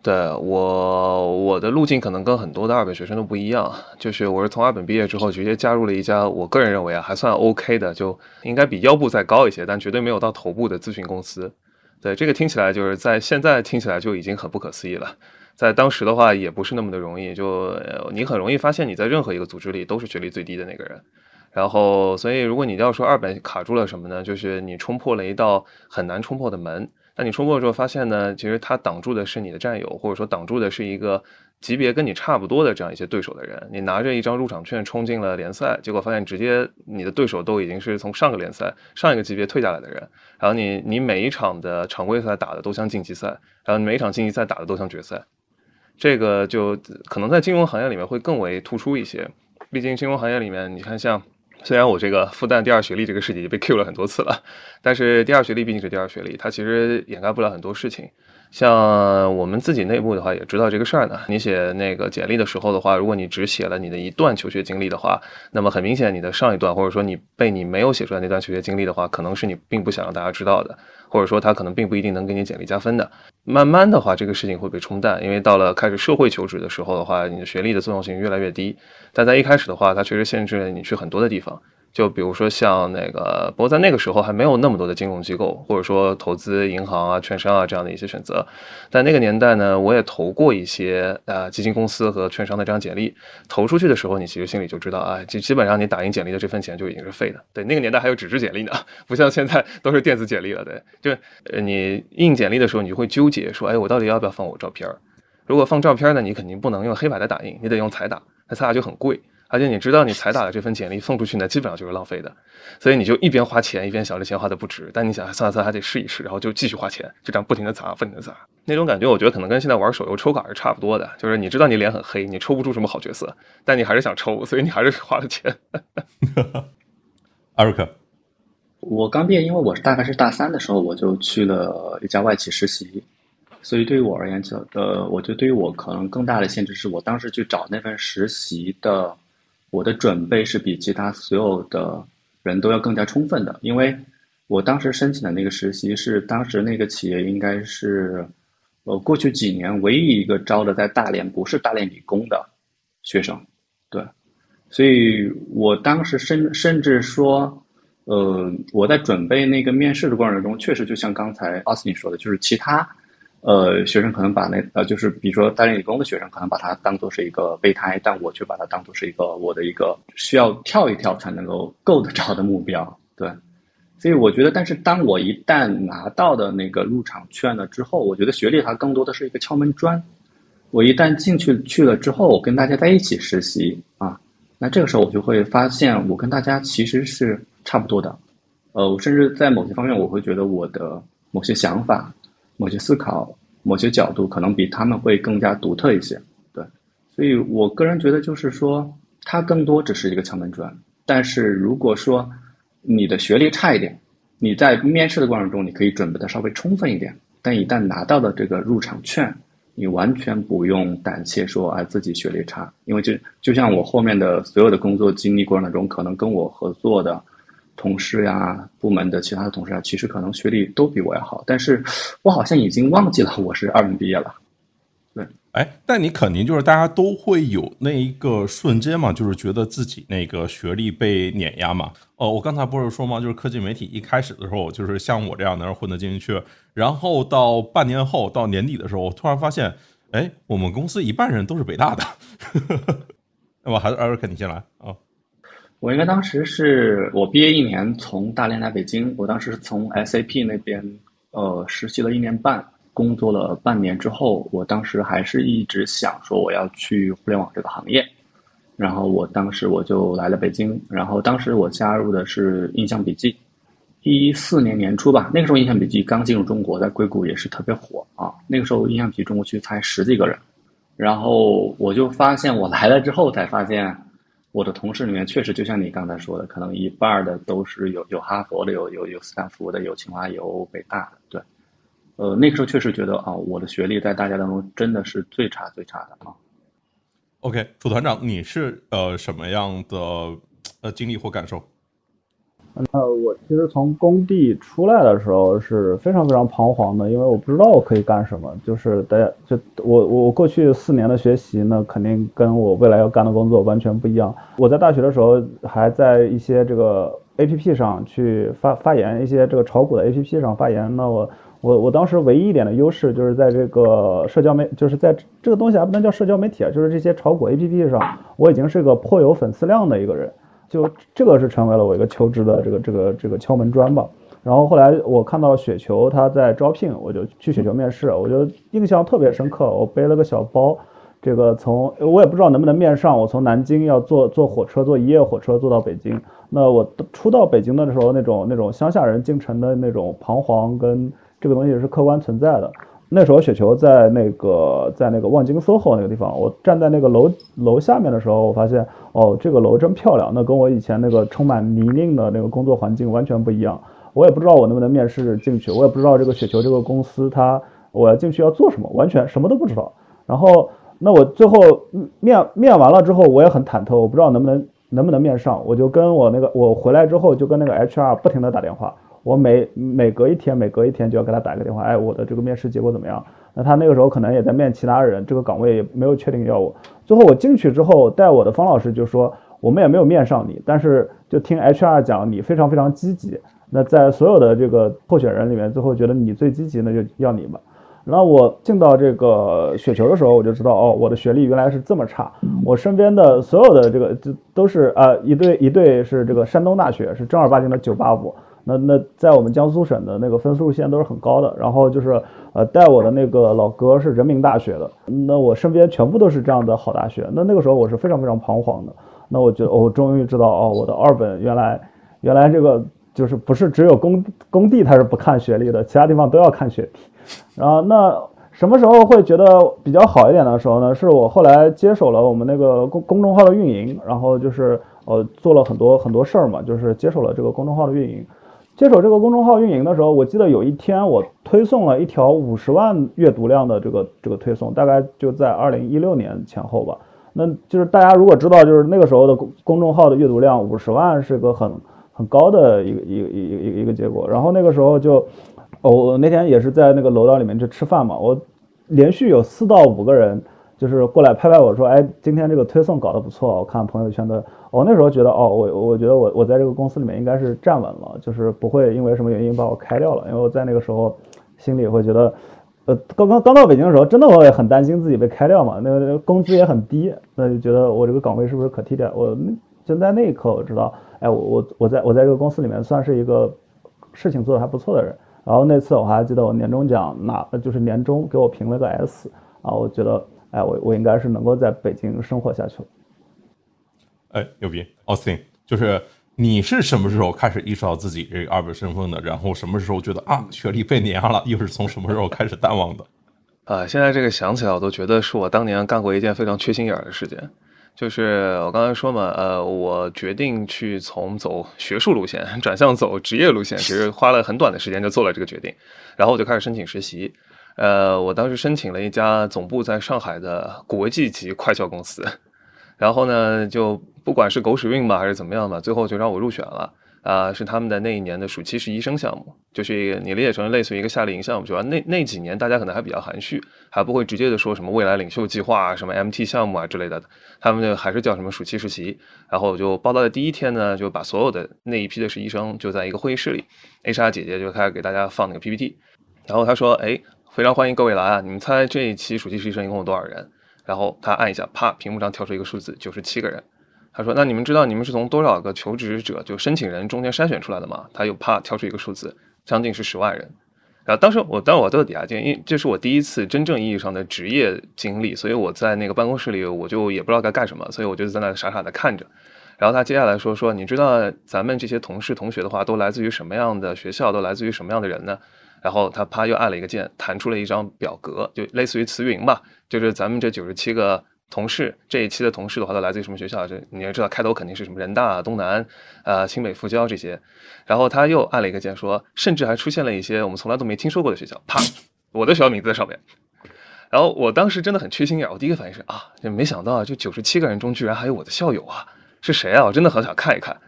对我，我的路径可能跟很多的二本学生都不一样，就是我是从二本毕业之后直接加入了一家我个人认为啊还算 OK 的，就应该比腰部再高一些，但绝对没有到头部的咨询公司。对这个听起来就是在现在听起来就已经很不可思议了，在当时的话也不是那么的容易，就你很容易发现你在任何一个组织里都是学历最低的那个人，然后所以如果你要说二本卡住了什么呢？就是你冲破了一道很难冲破的门。那你冲过之后发现呢，其实他挡住的是你的战友，或者说挡住的是一个级别跟你差不多的这样一些对手的人。你拿着一张入场券冲进了联赛，结果发现直接你的对手都已经是从上个联赛上一个级别退下来的人。然后你你每一场的常规赛打的都像晋级赛，然后每一场晋级赛打的都像决赛。这个就可能在金融行业里面会更为突出一些，毕竟金融行业里面你看像。虽然我这个复旦第二学历这个事情已经被 Q 了很多次了，但是第二学历毕竟是第二学历，它其实掩盖不了很多事情。像我们自己内部的话，也知道这个事儿呢。你写那个简历的时候的话，如果你只写了你的一段求学经历的话，那么很明显，你的上一段或者说你被你没有写出来那段求学经历的话，可能是你并不想让大家知道的，或者说他可能并不一定能给你简历加分的。慢慢的话，这个事情会被冲淡，因为到了开始社会求职的时候的话，你的学历的作用性越来越低。但在一开始的话，它确实限制了你去很多的地方。就比如说像那个，不过在那个时候还没有那么多的金融机构，或者说投资银行啊、券商啊这样的一些选择。在那个年代呢，我也投过一些呃基金公司和券商的这样简历。投出去的时候，你其实心里就知道啊，基基本上你打印简历的这份钱就已经是废的。对，那个年代还有纸质简历呢，不像现在都是电子简历了。对，就呃你印简历的时候，你就会纠结说，哎，我到底要不要放我照片儿？如果放照片呢，你肯定不能用黑白的打印，你得用彩打，那彩打就很贵。而且你知道，你才打的这份简历送出去呢，基本上就是浪费的，所以你就一边花钱，一边想着钱花的不值。但你想，算了算了，还得试一试，然后就继续花钱，就这样不停的砸，不停的砸。那种感觉，我觉得可能跟现在玩手游抽卡是差不多的，就是你知道你脸很黑，你抽不出什么好角色，但你还是想抽，所以你还是花了钱。艾瑞克，我刚毕业，因为我是大概是大三的时候，我就去了一家外企实习，所以对于我而言，就呃，我觉得对于我可能更大的限制是我当时去找那份实习的。我的准备是比其他所有的人都要更加充分的，因为我当时申请的那个实习是当时那个企业应该是，呃，过去几年唯一一个招的在大连不是大连理工的学生，对，所以我当时甚甚至说，呃，我在准备那个面试的过程中，确实就像刚才奥斯汀说的，就是其他。呃，学生可能把那呃，就是比如说大连理工的学生，可能把它当做是一个备胎，但我却把它当做是一个我的一个需要跳一跳才能够够得着的目标。对，所以我觉得，但是当我一旦拿到的那个入场券了之后，我觉得学历它更多的是一个敲门砖。我一旦进去去了之后，我跟大家在一起实习啊，那这个时候我就会发现，我跟大家其实是差不多的。呃，我甚至在某些方面，我会觉得我的某些想法。某些思考、某些角度可能比他们会更加独特一些，对，所以我个人觉得就是说，它更多只是一个敲门砖。但是如果说你的学历差一点，你在面试的过程中你可以准备的稍微充分一点，但一旦拿到了这个入场券，你完全不用胆怯说啊自己学历差，因为就就像我后面的所有的工作经历过程中，可能跟我合作的。同事呀，部门的其他的同事啊，其实可能学历都比我要好，但是 我好像已经忘记了我是二本毕业了。对，哎，但你肯定就是大家都会有那一个瞬间嘛，就是觉得自己那个学历被碾压嘛。哦，我刚才不是说吗？就是科技媒体一开始的时候，就是像我这样的人混得进去，然后到半年后到年底的时候，我突然发现，哎，我们公司一半人都是北大的。那么还是艾瑞克，你先来啊。我应该当时是我毕业一年，从大连来北京。我当时是从 SAP 那边呃实习了一年半，工作了半年之后，我当时还是一直想说我要去互联网这个行业。然后我当时我就来了北京，然后当时我加入的是印象笔记，一四年年初吧，那个时候印象笔记刚进入中国，在硅谷也是特别火啊。那个时候印象笔记中国区才十几个人，然后我就发现我来了之后才发现。我的同事里面确实就像你刚才说的，可能一半的都是有有哈佛的，有有有斯坦福的，有清华，有北大的。对，呃，那个时候确实觉得啊，我的学历在大家当中真的是最差最差的啊。OK，楚团长，你是呃什么样的呃经历或感受？那我其实从工地出来的时候是非常非常彷徨的，因为我不知道我可以干什么。就是大家就我我过去四年的学习呢，肯定跟我未来要干的工作完全不一样。我在大学的时候还在一些这个 A P P 上去发发言，一些这个炒股的 A P P 上发言。那我我我当时唯一一点的优势就是在这个社交媒，就是在这个东西还不能叫社交媒体啊，就是这些炒股 A P P 上，我已经是个颇有粉丝量的一个人。就这个是成为了我一个求职的这个这个这个敲门砖吧。然后后来我看到雪球他在招聘，我就去雪球面试，我就印象特别深刻。我背了个小包，这个从我也不知道能不能面上。我从南京要坐坐火车，坐一夜火车坐到北京。那我初到北京的时候，那种那种乡下人进城的那种彷徨，跟这个东西是客观存在的。那时候雪球在那个在那个望京 SOHO 那个地方，我站在那个楼楼下面的时候，我发现哦，这个楼真漂亮。那跟我以前那个充满泥泞的那个工作环境完全不一样。我也不知道我能不能面试进去，我也不知道这个雪球这个公司它我要进去要做什么，完全什么都不知道。然后那我最后面面完了之后，我也很忐忑，我不知道能不能能不能面上。我就跟我那个我回来之后就跟那个 HR 不停的打电话。我每每隔一天，每隔一天就要给他打个电话，哎，我的这个面试结果怎么样？那他那个时候可能也在面其他人，这个岗位也没有确定要我。最后我进去之后，带我的方老师就说，我们也没有面上你，但是就听 HR 讲你非常非常积极。那在所有的这个候选人里面，最后觉得你最积极，那就要你吧。然后我进到这个雪球的时候，我就知道哦，我的学历原来是这么差。我身边的所有的这个就都是呃，一对一对是这个山东大学，是正儿八经的985。那那在我们江苏省的那个分数线都是很高的，然后就是呃带我的那个老哥是人民大学的，那我身边全部都是这样的好大学，那那个时候我是非常非常彷徨的，那我觉得我终于知道哦，我的二本原来原来这个就是不是只有工工地它是不看学历的，其他地方都要看学历，然后那什么时候会觉得比较好一点的时候呢？是我后来接手了我们那个公公众号的运营，然后就是呃做了很多很多事儿嘛，就是接手了这个公众号的运营。接手这个公众号运营的时候，我记得有一天我推送了一条五十万阅读量的这个这个推送，大概就在二零一六年前后吧。那就是大家如果知道，就是那个时候的公公众号的阅读量五十万是个很很高的一个一个一个一个一个结果。然后那个时候就，哦，我那天也是在那个楼道里面去吃饭嘛，我连续有四到五个人就是过来拍拍我说，哎，今天这个推送搞得不错，我看朋友圈的。我那时候觉得，哦，我我觉得我我在这个公司里面应该是站稳了，就是不会因为什么原因把我开掉了，因为我在那个时候心里会觉得。呃，刚刚刚到北京的时候，真的我也很担心自己被开掉嘛。那个工资也很低，那就觉得我这个岗位是不是可替代？我就在那一刻我知道，哎，我我我在我在这个公司里面算是一个事情做的还不错的人。然后那次我还记得我年终奖拿，就是年终给我评了个 S 啊，我觉得，哎，我我应该是能够在北京生活下去了。哎，牛逼，Austin，就是。你是什么时候开始意识到自己这个二本身份的？然后什么时候觉得啊，学历被碾压了？又是从什么时候开始淡忘的？啊，现在这个想起来，我都觉得是我当年干过一件非常缺心眼儿的事情。就是我刚才说嘛，呃，我决定去从走学术路线 转向走职业路线，其实花了很短的时间就做了这个决定。然后我就开始申请实习。呃，我当时申请了一家总部在上海的国际级快销公司。然后呢，就。不管是狗屎运吧，还是怎么样吧，最后就让我入选了啊！是他们的那一年的暑期实习生项目，就是你理解成类似于一个夏令营项目，主要那那几年大家可能还比较含蓄，还不会直接的说什么未来领袖计划啊、什么 MT 项目啊之类的，他们就还是叫什么暑期实习。然后我就报道的第一天呢，就把所有的那一批的实习生就在一个会议室里，HR 姐姐就开始给大家放那个 PPT，然后她说：“哎，非常欢迎各位来啊！你们猜这一期暑期实习生一共有多少人？”然后他按一下，啪，屏幕上跳出一个数字，九十七个人。他说：“那你们知道你们是从多少个求职者就申请人中间筛选出来的吗？”他又啪跳出一个数字，将近是十万人。然后当时我，当时我都在底下听，因为这是我第一次真正意义上的职业经历，所以我在那个办公室里，我就也不知道该干什么，所以我就在那傻傻的看着。然后他接下来说：“说你知道咱们这些同事同学的话，都来自于什么样的学校，都来自于什么样的人呢？”然后他啪又按了一个键，弹出了一张表格，就类似于词云吧，就是咱们这九十七个。同事这一期的同事的话都来自于什么学校？这你要知道，开头肯定是什么人大、东南、呃清北、复交这些。然后他又按了一个键，说甚至还出现了一些我们从来都没听说过的学校。啪，我的学校名字在上面。然后我当时真的很缺心眼，我第一个反应是啊，就没想到就九十七个人中居然还有我的校友啊，是谁啊？我真的很想看一看。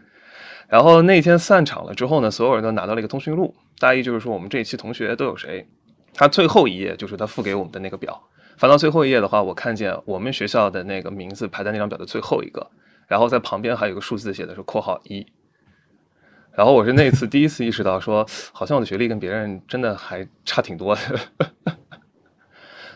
然后那天散场了之后呢，所有人都拿到了一个通讯录，大意就是说我们这一期同学都有谁。他最后一页就是他付给我们的那个表。翻到最后一页的话，我看见我们学校的那个名字排在那张表的最后一个，然后在旁边还有个数字写的是括号一。然后我是那次第一次意识到，说好像我的学历跟别人真的还差挺多的。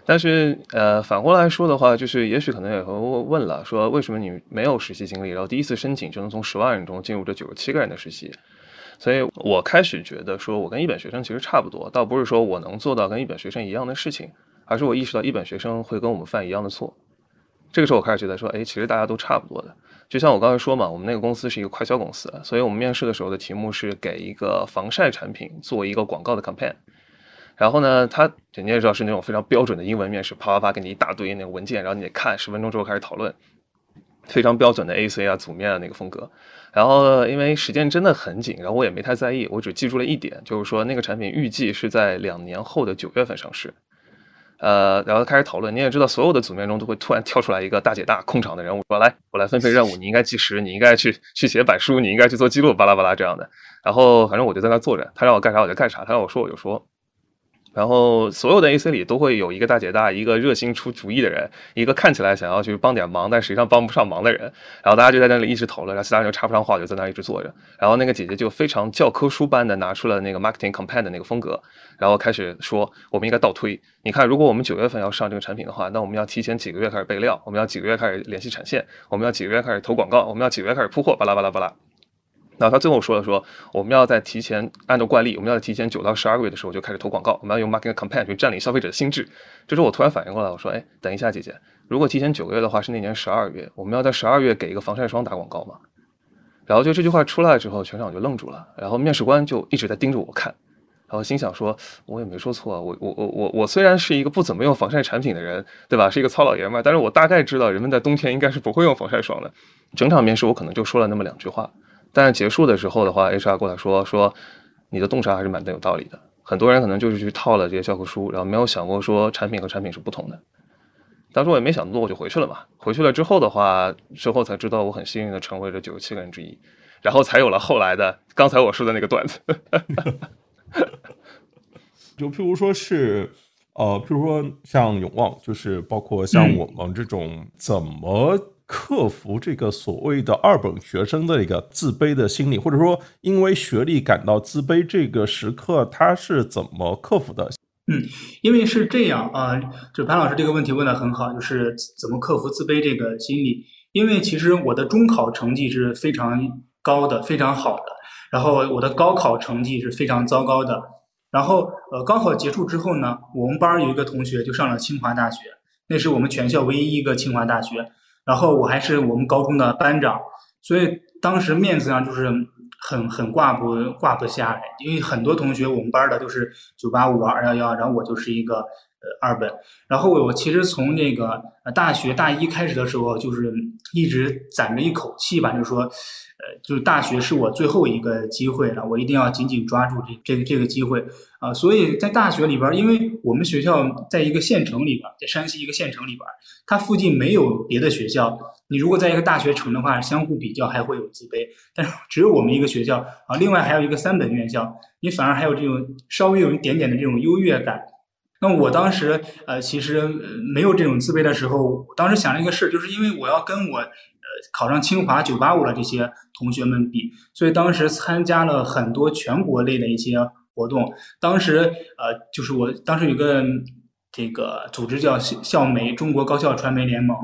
但是呃，反过来说的话，就是也许可能也会问了，说为什么你没有实习经历，然后第一次申请就能从十万人中进入这九十七个人的实习？所以我开始觉得，说我跟一本学生其实差不多，倒不是说我能做到跟一本学生一样的事情。而是我意识到一本学生会跟我们犯一样的错，这个时候我开始觉得说，哎，其实大家都差不多的。就像我刚才说嘛，我们那个公司是一个快销公司，所以我们面试的时候的题目是给一个防晒产品做一个广告的 campaign。然后呢，他你也知道是那种非常标准的英文面试，啪啪啪给你一大堆那个文件，然后你得看十分钟之后开始讨论，非常标准的 A C 啊组面啊那个风格。然后因为时间真的很紧，然后我也没太在意，我只记住了一点，就是说那个产品预计是在两年后的九月份上市。呃，然后开始讨论。你也知道，所有的组面中都会突然跳出来一个大姐大控场的人物，说：“来，我来分配任务，你应该计时，你应该去去写板书，你应该去做记录，巴拉巴拉这样的。”然后反正我就在那坐着，他让我干啥我就干啥，他让我说我就说。然后所有的 AC 里都会有一个大姐大，一个热心出主意的人，一个看起来想要去帮点忙，但实际上帮不上忙的人。然后大家就在那里一直讨论，然后其他人就插不上话，就在那一直坐着。然后那个姐姐就非常教科书般的拿出了那个 marketing campaign 的那个风格，然后开始说我们应该倒推。你看，如果我们九月份要上这个产品的话，那我们要提前几个月开始备料，我们要几个月开始联系产线，我们要几个月开始投广告，我们要几个月开始铺货，巴拉巴拉巴拉。然后他最后说了说，我们要在提前按照惯例，我们要在提前九到十二个月的时候就开始投广告，我们要用 marketing campaign 去占领消费者的心智。这时候我突然反应过来，我说，哎，等一下，姐姐，如果提前九个月的话是那年十二月，我们要在十二月给一个防晒霜打广告吗？然后就这句话出来之后，全场就愣住了，然后面试官就一直在盯着我看，然后心想说，我也没说错，我我我我我虽然是一个不怎么用防晒产品的人，对吧？是一个糙老爷们儿，但是我大概知道人们在冬天应该是不会用防晒霜的。整场面试我可能就说了那么两句话。但是结束的时候的话，HR 过来说说，你的洞察还是蛮的有道理的。很多人可能就是去套了这些教科书，然后没有想过说产品和产品是不同的。当时我也没想多，我就回去了嘛。回去了之后的话，之后才知道我很幸运的成为了九十七个人之一，然后才有了后来的刚才我说的那个段子。就譬如说是，呃，譬如说像永旺，就是包括像我们这种，怎么克服这个所谓的二本学生的一个自卑的心理，或者说因为学历感到自卑这个时刻，他是怎么克服的？嗯，因为是这样啊，就潘老师这个问题问的很好，就是怎么克服自卑这个心理。因为其实我的中考成绩是非常高的，非常好的，然后我的高考成绩是非常糟糕的。然后呃，高考结束之后呢，我们班有一个同学就上了清华大学，那是我们全校唯一一个清华大学。然后我还是我们高中的班长，所以当时面子上就是。很很挂不挂不下来，因为很多同学我们班的都是九八五二幺幺，然后我就是一个二本。然后我其实从那个大学大一开始的时候，就是一直攒着一口气吧，就是说，呃，就是大学是我最后一个机会了，我一定要紧紧抓住这这个这个机会啊！所以在大学里边，因为我们学校在一个县城里边，在山西一个县城里边，它附近没有别的学校。你如果在一个大学城的话，相互比较还会有自卑，但是只有我们一个学校啊，另外还有一个三本院校，你反而还有这种稍微有一点点的这种优越感。那我当时呃，其实没有这种自卑的时候，当时想了一个事儿，就是因为我要跟我呃考上清华九八五的这些同学们比，所以当时参加了很多全国类的一些活动。当时呃，就是我当时有个这个组织叫校校媒中国高校传媒联盟。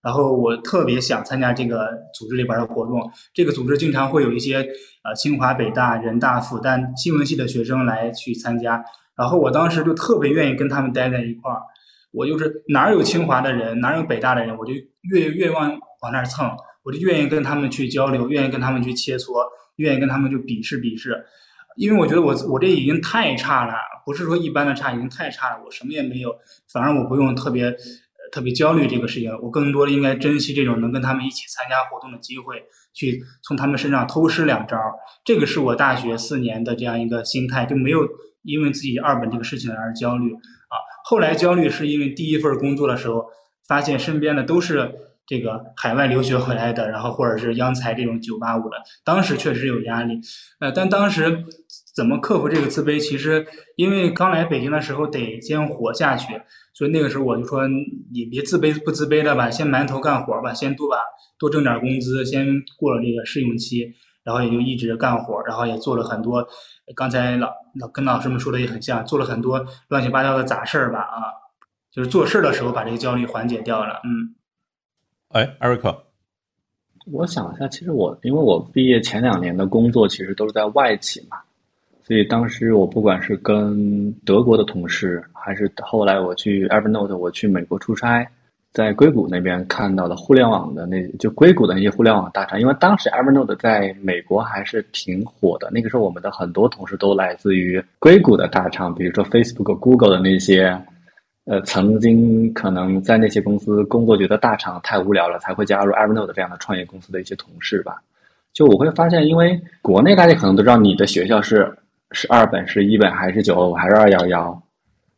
然后我特别想参加这个组织里边的活动，这个组织经常会有一些呃清华、北大、人大、复旦新闻系的学生来去参加，然后我当时就特别愿意跟他们待在一块儿，我就是哪儿有清华的人，哪儿有北大的人，我就越越往往那儿蹭，我就愿意跟他们去交流，愿意跟他们去切磋，愿意跟他们就比试比试，因为我觉得我我这已经太差了，不是说一般的差，已经太差了，我什么也没有，反而我不用特别。特别焦虑这个事情，我更多的应该珍惜这种能跟他们一起参加活动的机会，去从他们身上偷师两招。这个是我大学四年的这样一个心态，就没有因为自己二本这个事情而焦虑啊。后来焦虑是因为第一份工作的时候，发现身边的都是这个海外留学回来的，然后或者是央财这种九八五的，当时确实有压力。呃，但当时怎么克服这个自卑？其实因为刚来北京的时候得先活下去。所以那个时候我就说，你别自卑不自卑的吧，先埋头干活吧，先多把多挣点工资，先过了这个试用期，然后也就一直干活，然后也做了很多，刚才老老跟老师们说的也很像，做了很多乱七八糟的杂事儿吧啊，就是做事的时候把这个焦虑缓解掉了，嗯。哎，艾瑞克，我想一下，其实我因为我毕业前两年的工作其实都是在外企嘛。所以当时我不管是跟德国的同事，还是后来我去 Evernote，我去美国出差，在硅谷那边看到的互联网的那就硅谷的那些互联网大厂，因为当时 Evernote 在美国还是挺火的。那个时候我们的很多同事都来自于硅谷的大厂，比如说 Facebook、Google 的那些，呃，曾经可能在那些公司工作觉得大厂太无聊了，才会加入 Evernote 这样的创业公司的一些同事吧。就我会发现，因为国内大家可能都知道你的学校是。是二本是一本还是九五还是二幺幺？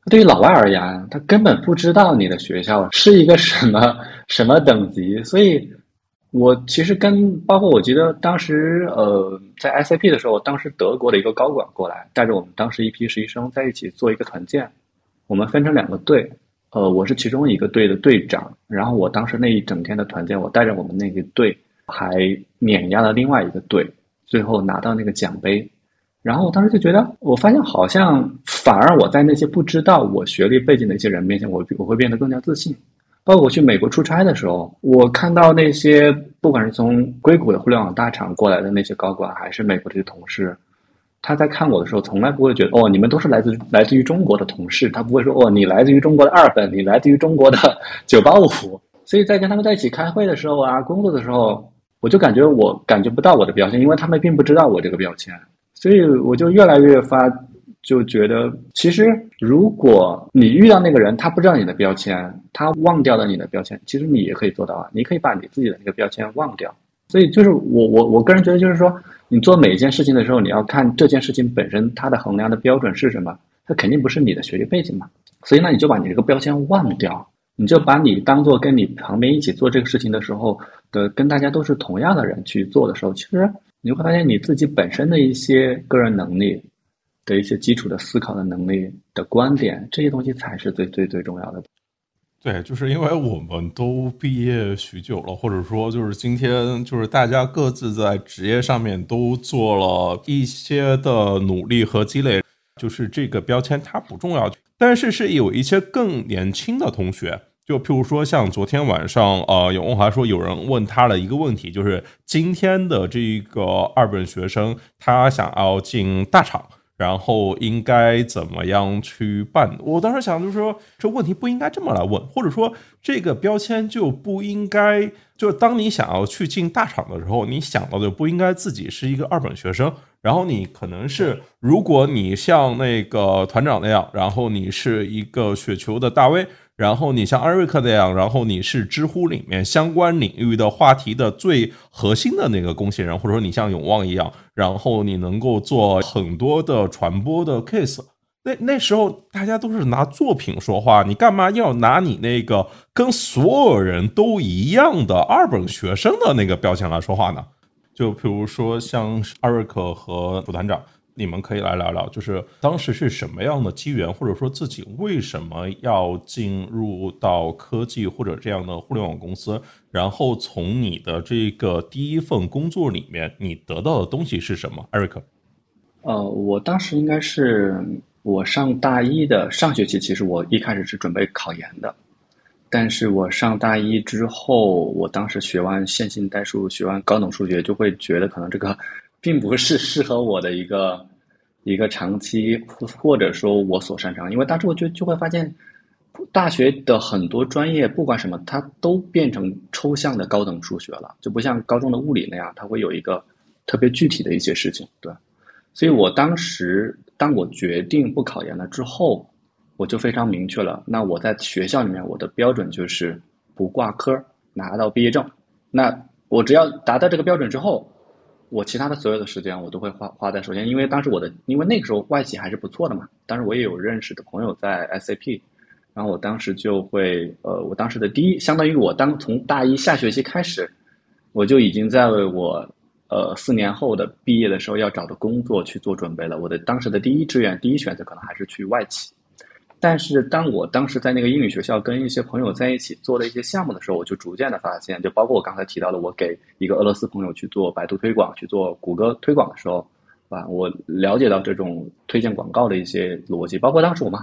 对于老外而言，他根本不知道你的学校是一个什么什么等级。所以，我其实跟包括我记得当时呃在 SAP 的时候，当时德国的一个高管过来，带着我们当时一批实习生在一起做一个团建。我们分成两个队，呃，我是其中一个队的队长。然后我当时那一整天的团建，我带着我们那个队还碾压了另外一个队，最后拿到那个奖杯。然后我当时就觉得，我发现好像反而我在那些不知道我学历背景的一些人面前，我我会变得更加自信。包括我去美国出差的时候，我看到那些不管是从硅谷的互联网大厂过来的那些高管，还是美国这些同事，他在看我的时候，从来不会觉得哦，你们都是来自来自于中国的同事，他不会说哦，你来自于中国的二本，你来自于中国的 九八五。所以在跟他们在一起开会的时候啊，工作的时候，我就感觉我感觉不到我的标签，因为他们并不知道我这个标签。所以我就越来越发，就觉得其实如果你遇到那个人，他不知道你的标签，他忘掉了你的标签，其实你也可以做到啊。你可以把你自己的那个标签忘掉。所以就是我我我个人觉得，就是说你做每一件事情的时候，你要看这件事情本身它的衡量的标准是什么。它肯定不是你的学历背景嘛。所以那你就把你这个标签忘掉，你就把你当做跟你旁边一起做这个事情的时候的，跟大家都是同样的人去做的时候，其实你会发现你自己本身的一些个人能力的一些基础的思考的能力的观点，这些东西才是最最最重要的。对，就是因为我们都毕业许久了，或者说就是今天就是大家各自在职业上面都做了一些的努力和积累，就是这个标签它不重要。但是是有一些更年轻的同学，就譬如说像昨天晚上，呃，有问华说有人问他了一个问题，就是今天的这个二本学生他想要进大厂。然后应该怎么样去办？我当时想就是说，这问题不应该这么来问，或者说这个标签就不应该，就是当你想要去进大厂的时候，你想到的不应该自己是一个二本学生，然后你可能是，如果你像那个团长那样，然后你是一个雪球的大 V。然后你像艾瑞克那样，然后你是知乎里面相关领域的话题的最核心的那个贡献人，或者说你像永旺一样，然后你能够做很多的传播的 case。那那时候大家都是拿作品说话，你干嘛要拿你那个跟所有人都一样的二本学生的那个标签来说话呢？就比如说像艾瑞克和副团长。你们可以来聊聊，就是当时是什么样的机缘，或者说自己为什么要进入到科技或者这样的互联网公司？然后从你的这个第一份工作里面，你得到的东西是什么？艾瑞克，呃，我当时应该是我上大一的上学期，其实我一开始是准备考研的，但是我上大一之后，我当时学完线性代数，学完高等数学，就会觉得可能这个并不是适合我的一个。一个长期，或者说我所擅长，因为当时我就就会发现，大学的很多专业，不管什么，它都变成抽象的高等数学了，就不像高中的物理那样，它会有一个特别具体的一些事情，对。所以我当时，当我决定不考研了之后，我就非常明确了，那我在学校里面，我的标准就是不挂科，拿到毕业证。那我只要达到这个标准之后。我其他的所有的时间，我都会花花在首先，因为当时我的，因为那个时候外企还是不错的嘛。当时我也有认识的朋友在 SAP，然后我当时就会，呃，我当时的第一，相当于我当从大一下学期开始，我就已经在为我，呃，四年后的毕业的时候要找的工作去做准备了。我的当时的第一志愿、第一选择可能还是去外企。但是当我当时在那个英语学校跟一些朋友在一起做了一些项目的时候，我就逐渐的发现，就包括我刚才提到的，我给一个俄罗斯朋友去做百度推广、去做谷歌推广的时候，啊，我了解到这种推荐广告的一些逻辑。包括当时我们，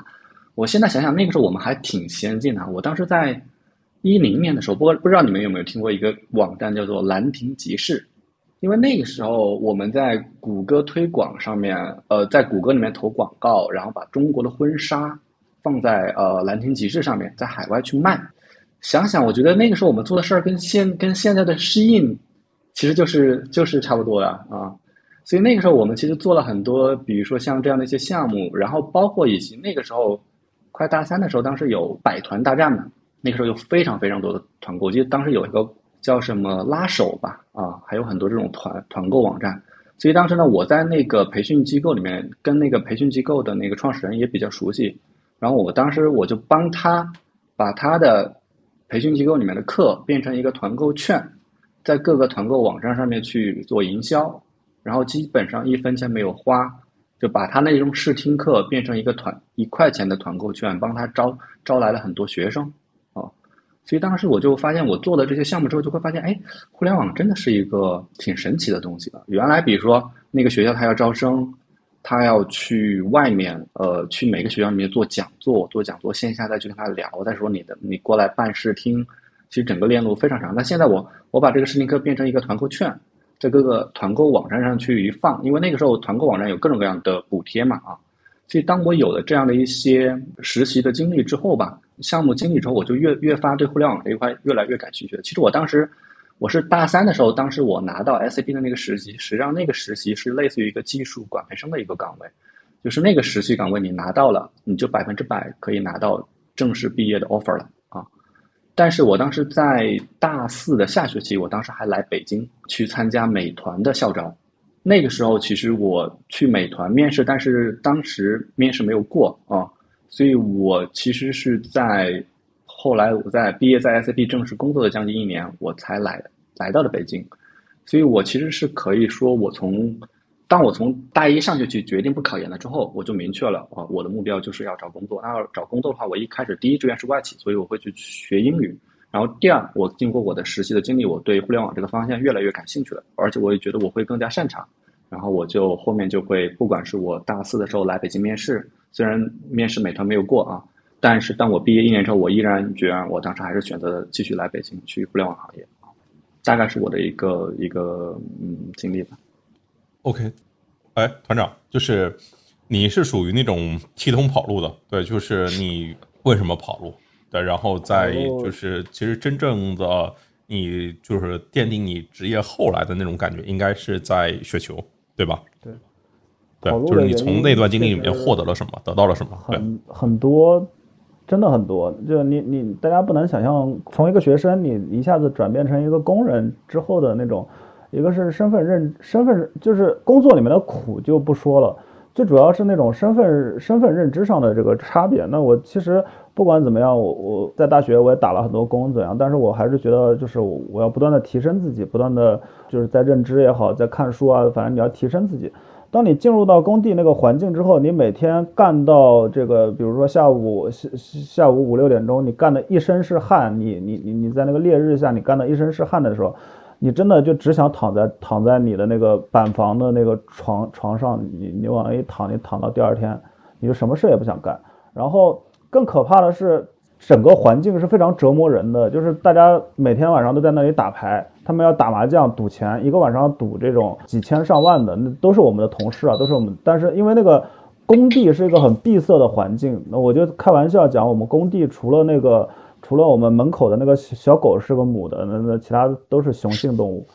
我现在想想，那个时候我们还挺先进的。我当时在一零年的时候，不不知道你们有没有听过一个网站叫做兰亭集市，因为那个时候我们在谷歌推广上面，呃，在谷歌里面投广告，然后把中国的婚纱。放在呃兰亭集市上面，在海外去卖。想想，我觉得那个时候我们做的事儿跟现跟现在的适应，其实就是就是差不多的啊。所以那个时候我们其实做了很多，比如说像这样的一些项目，然后包括以及那个时候快大三的时候，当时有百团大战嘛，那个时候有非常非常多的团购，我记得当时有一个叫什么拉手吧啊，还有很多这种团团购网站。所以当时呢，我在那个培训机构里面，跟那个培训机构的那个创始人也比较熟悉。然后我当时我就帮他把他的培训机构里面的课变成一个团购券，在各个团购网站上面去做营销，然后基本上一分钱没有花，就把他那种试听课变成一个团一块钱的团购券，帮他招招来了很多学生啊。所以当时我就发现，我做了这些项目之后，就会发现，哎，互联网真的是一个挺神奇的东西的。原来比如说那个学校他要招生。他要去外面，呃，去每个学校里面做讲座，做讲座，线下再去跟他聊，再说你的，你过来办试听，其实整个链路非常长。那现在我我把这个试听课变成一个团购券，在各个团购网站上去一放，因为那个时候团购网站有各种各样的补贴嘛，啊，所以当我有了这样的一些实习的经历之后吧，项目经历之后，我就越越发对互联网这一块越来越感兴趣。其实我当时。我是大三的时候，当时我拿到 SAP 的那个实习，实际上那个实习是类似于一个技术管培生的一个岗位，就是那个实习岗位你拿到了，你就百分之百可以拿到正式毕业的 offer 了啊。但是我当时在大四的下学期，我当时还来北京去参加美团的校招，那个时候其实我去美团面试，但是当时面试没有过啊，所以我其实是在。后来我在毕业在 SAP 正式工作了将近一年，我才来来到了北京，所以我其实是可以说，我从当我从大一上学期决定不考研了之后，我就明确了啊，我的目标就是要找工作。那要找工作的话，我一开始第一志愿是外企，所以我会去学英语。然后第二，我经过我的实习的经历，我对互联网这个方向越来越感兴趣了，而且我也觉得我会更加擅长。然后我就后面就会，不管是我大四的时候来北京面试，虽然面试美团没有过啊，但是当我毕业一年之后，我依然决然，我当时还是选择继续来北京去互联网行业。大概是我的一个一个嗯经历吧。OK，哎，团长，就是你是属于那种提桶跑路的，对，就是你为什么跑路？对，然后在就是其实真正的你就是奠定你职业后来的那种感觉，应该是在雪球，对吧？对，对，就是你从那段经历里面获得了什么，得到了什么？很很多，真的很多。就你你大家不能想象，从一个学生你一下子转变成一个工人之后的那种。一个是身份认身份，就是工作里面的苦就不说了，最主要是那种身份身份认知上的这个差别。那我其实不管怎么样，我我在大学我也打了很多工怎样，但是我还是觉得就是我要不断的提升自己，不断的就是在认知也好，在看书啊，反正你要提升自己。当你进入到工地那个环境之后，你每天干到这个，比如说下午下下午五六点钟，你干的一身是汗，你你你你在那个烈日下，你干的一身是汗的时候。你真的就只想躺在躺在你的那个板房的那个床床上，你你往那一躺，你躺到第二天，你就什么事也不想干。然后更可怕的是，整个环境是非常折磨人的，就是大家每天晚上都在那里打牌，他们要打麻将赌钱，一个晚上赌这种几千上万的，那都是我们的同事啊，都是我们。但是因为那个工地是一个很闭塞的环境，那我就开玩笑讲，我们工地除了那个。除了我们门口的那个小狗是个母的，那那其他都是雄性动物。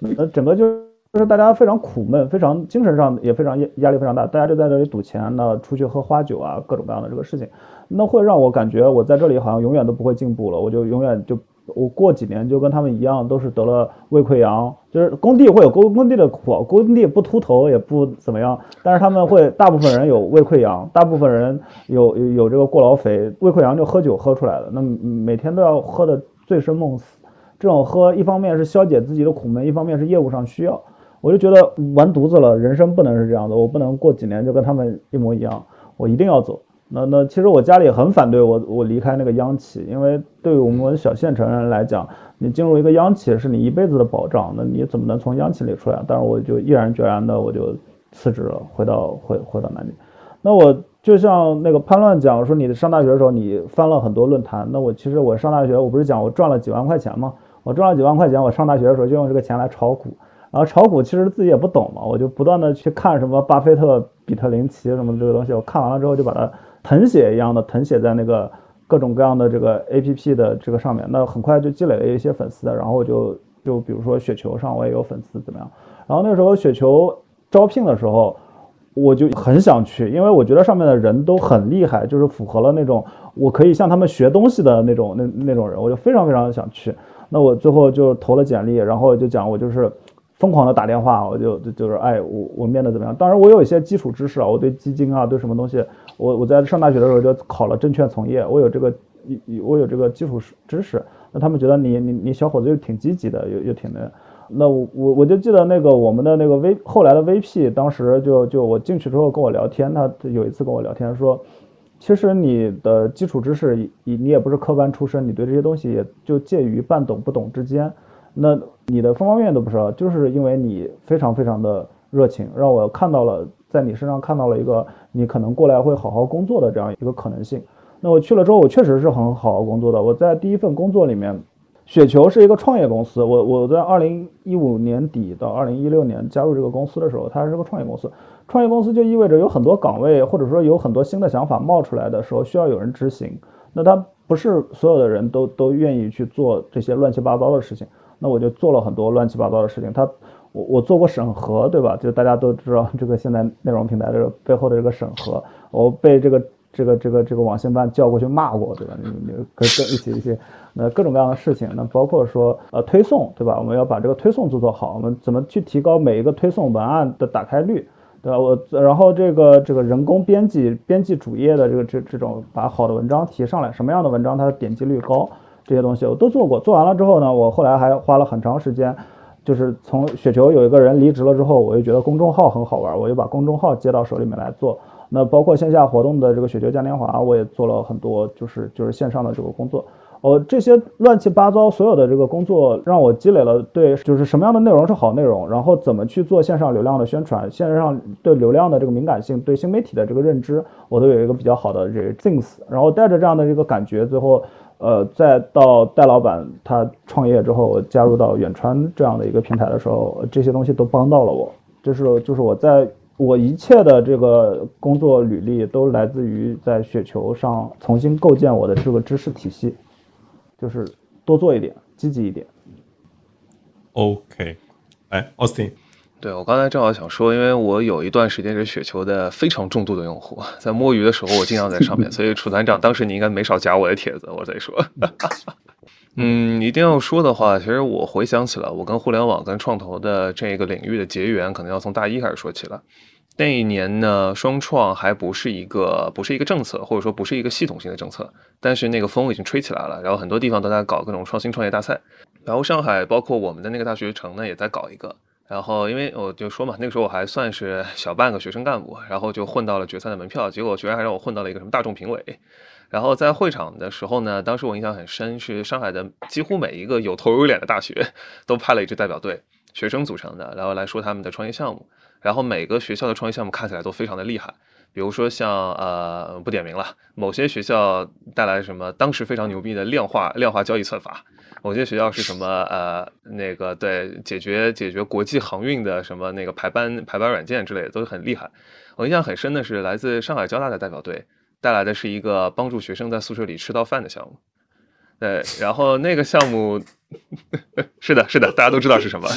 那整个就就是大家非常苦闷，非常精神上也非常压压力非常大。大家就在这里赌钱呢，出去喝花酒啊，各种各样的这个事情，那会让我感觉我在这里好像永远都不会进步了，我就永远就。我过几年就跟他们一样，都是得了胃溃疡。就是工地会有工工地的苦，工地不秃头也不怎么样，但是他们会大部分人有胃溃疡，大部分人有有有这个过劳肥，胃溃疡就喝酒喝出来的。那每天都要喝的醉生梦死，这种喝一方面是消解自己的苦闷，一方面是业务上需要。我就觉得完犊子了，人生不能是这样的，我不能过几年就跟他们一模一样，我一定要走。那那其实我家里很反对我我离开那个央企，因为对于我们小县城人来讲，你进入一个央企是你一辈子的保障，那你怎么能从央企里出来？但是我就毅然决然的我就辞职了，回到回回到南京。那我就像那个潘乱讲说，你上大学的时候你翻了很多论坛，那我其实我上大学我不是讲我赚了几万块钱吗？我赚了几万块钱，我上大学的时候就用这个钱来炒股，然后炒股其实自己也不懂嘛，我就不断的去看什么巴菲特、比特林奇什么这个东西，我看完了之后就把它。誊写一样的誊写在那个各种各样的这个 A P P 的这个上面，那很快就积累了一些粉丝，然后我就就比如说雪球上我也有粉丝怎么样？然后那时候雪球招聘的时候，我就很想去，因为我觉得上面的人都很厉害，就是符合了那种我可以向他们学东西的那种那那种人，我就非常非常想去。那我最后就投了简历，然后就讲我就是疯狂的打电话，我就就就是哎我我面的怎么样？当然我有一些基础知识啊，我对基金啊对什么东西。我我在上大学的时候就考了证券从业，我有这个我有这个基础知识。那他们觉得你你你小伙子又挺积极的，又又挺那。那我我我就记得那个我们的那个 V 后来的 VP，当时就就我进去之后跟我聊天，他有一次跟我聊天说，其实你的基础知识你你也不是科班出身，你对这些东西也就介于半懂不懂之间。那你的方方面面都不知道，就是因为你非常非常的热情，让我看到了。在你身上看到了一个你可能过来会好好工作的这样一个可能性。那我去了之后，我确实是很好好工作的。我在第一份工作里面，雪球是一个创业公司。我我在二零一五年底到二零一六年加入这个公司的时候，它还是个创业公司。创业公司就意味着有很多岗位，或者说有很多新的想法冒出来的时候，需要有人执行。那他不是所有的人都都愿意去做这些乱七八糟的事情。那我就做了很多乱七八糟的事情。他。我我做过审核，对吧？就大家都知道这个现在内容平台这个背后的这个审核，我被这个这个这个这个网信办叫过去骂过，对吧？你你跟跟一起一些那各种各样的事情，那包括说呃推送，对吧？我们要把这个推送做做好，我们怎么去提高每一个推送文案的打开率？对吧？我然后这个这个人工编辑编辑主页的这个这这种把好的文章提上来，什么样的文章它的点击率高，这些东西我都做过。做完了之后呢，我后来还花了很长时间，就是从雪球有一个人离职了之后，我就觉得公众号很好玩，我就把公众号接到手里面来做。那包括线下活动的这个雪球嘉年华，我也做了很多，就是就是线上的这个工作。哦，这些乱七八糟所有的这个工作，让我积累了对就是什么样的内容是好内容，然后怎么去做线上流量的宣传，线上对流量的这个敏感性，对新媒体的这个认知，我都有一个比较好的这个 sense。然后带着这样的一个感觉，最后呃再到戴老板他创业之后，加入到远川这样的一个平台的时候，这些东西都帮到了我。这是就是我在我一切的这个工作履历都来自于在雪球上重新构建我的这个知识体系。就是多做一点，积极一点。OK，哎，Austin，对我刚才正好想说，因为我有一段时间是雪球的非常重度的用户，在摸鱼的时候我经常在上面，所以楚团长当时你应该没少夹我的帖子。我再说，嗯，一定要说的话，其实我回想起来，我跟互联网跟创投的这个领域的结缘，可能要从大一开始说起了。那一年呢，双创还不是一个不是一个政策，或者说不是一个系统性的政策，但是那个风已经吹起来了，然后很多地方都在搞各种创新创业大赛，然后上海包括我们的那个大学城呢也在搞一个，然后因为我就说嘛，那个时候我还算是小半个学生干部，然后就混到了决赛的门票，结果居然还让我混到了一个什么大众评委，然后在会场的时候呢，当时我印象很深，是上海的几乎每一个有头有脸的大学都派了一支代表队，学生组成的，然后来说他们的创业项目。然后每个学校的创业项目看起来都非常的厉害，比如说像呃不点名了，某些学校带来什么当时非常牛逼的量化量化交易算法，某些学校是什么呃那个对解决解决国际航运的什么那个排班排班软件之类的都很厉害。我印象很深的是来自上海交大的代表队带来的是一个帮助学生在宿舍里吃到饭的项目，对，然后那个项目 是的是的，大家都知道是什么。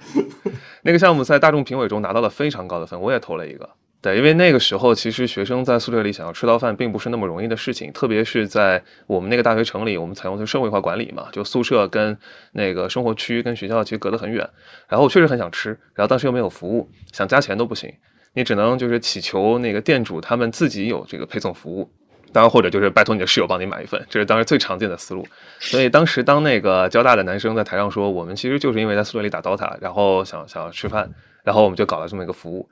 那个项目在大众评委中拿到了非常高的分，我也投了一个。对，因为那个时候其实学生在宿舍里想要吃到饭，并不是那么容易的事情，特别是在我们那个大学城里，我们采用的是社会化管理嘛，就宿舍跟那个生活区跟学校其实隔得很远。然后我确实很想吃，然后当时又没有服务，想加钱都不行，你只能就是祈求那个店主他们自己有这个配送服务。当然，或者就是拜托你的室友帮你买一份，这是当时最常见的思路。所以当时当那个交大的男生在台上说，我们其实就是因为在宿舍里打 DOTA，然后想想要吃饭，然后我们就搞了这么一个服务。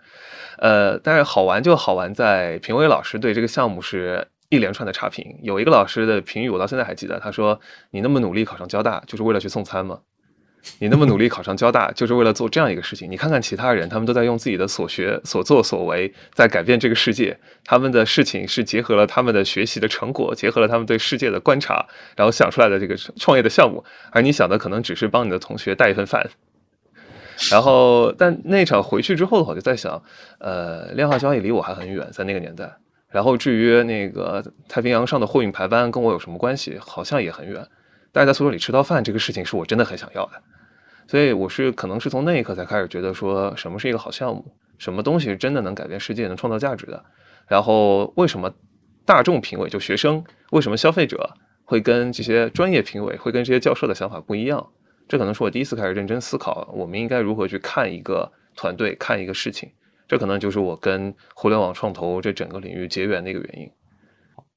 呃，但是好玩就好玩在评委老师对这个项目是一连串的差评。有一个老师的评语我到现在还记得，他说：“你那么努力考上交大，就是为了去送餐吗？”你那么努力考上交大，就是为了做这样一个事情。你看看其他人，他们都在用自己的所学、所作所为，在改变这个世界。他们的事情是结合了他们的学习的成果，结合了他们对世界的观察，然后想出来的这个创业的项目。而你想的可能只是帮你的同学带一份饭。然后，但那场回去之后的话，我就在想，呃，量化交易离我还很远，在那个年代。然后至于那个太平洋上的货运排班跟我有什么关系，好像也很远。但是在宿舍里吃到饭这个事情是我真的很想要的。所以我是可能是从那一刻才开始觉得说什么是一个好项目，什么东西是真的能改变世界、能创造价值的。然后为什么大众评委就学生，为什么消费者会跟这些专业评委会跟这些教授的想法不一样？这可能是我第一次开始认真思考，我们应该如何去看一个团队、看一个事情。这可能就是我跟互联网创投这整个领域结缘的一个原因。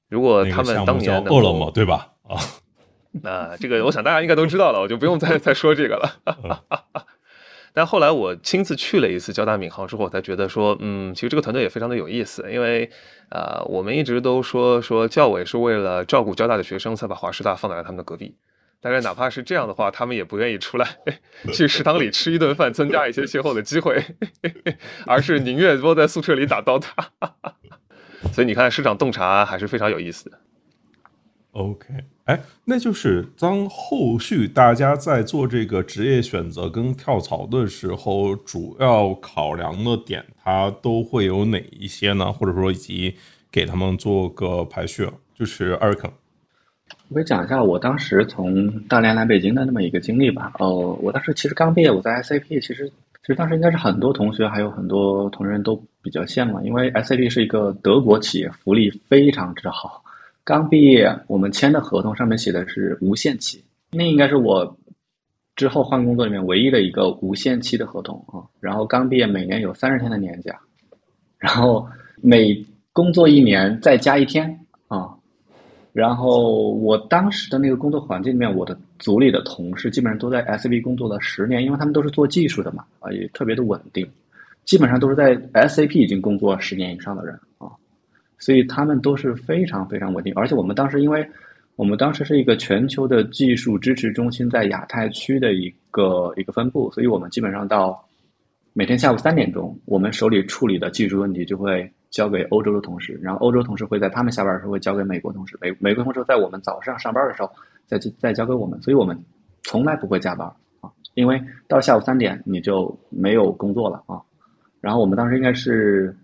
如果他们当年饿了么，对吧？啊。那这个我想大家应该都知道了，我就不用再 再说这个了。但后来我亲自去了一次交大闵行之后，我才觉得说，嗯，其实这个团队也非常的有意思。因为啊，我们一直都说说教委是为了照顾交大的学生才把华师大放在了他们的隔壁。但是哪怕是这样的话，他们也不愿意出来 去食堂里吃一顿饭，增加一些邂逅的机会，而是宁愿窝在宿舍里打刀塔。所以你看，市场洞察还是非常有意思的。OK。哎，那就是当后续大家在做这个职业选择跟跳槽的时候，主要考量的点，它都会有哪一些呢？或者说，以及给他们做个排序，就是二肯。我可以讲一下我当时从大连来北京的那么一个经历吧。呃，我当时其实刚毕业，我在 SAP，其实其实当时应该是很多同学还有很多同仁都比较羡慕，因为 SAP 是一个德国企业，福利非常之好。刚毕业，我们签的合同上面写的是无限期，那应该是我之后换工作里面唯一的一个无限期的合同啊。然后刚毕业，每年有三十天的年假，然后每工作一年再加一天。然后我当时的那个工作环境里面，我的组里的同事基本上都在 SAP 工作了十年，因为他们都是做技术的嘛，啊，也特别的稳定，基本上都是在 SAP 已经工作十年以上的人啊，所以他们都是非常非常稳定。而且我们当时，因为我们当时是一个全球的技术支持中心在亚太区的一个一个分部，所以我们基本上到每天下午三点钟，我们手里处理的技术问题就会。交给欧洲的同事，然后欧洲同事会在他们下班的时候会交给美国同事，美美国同事在我们早上上班的时候再再交给我们，所以我们从来不会加班啊，因为到下午三点你就没有工作了啊。然后我们当时应该是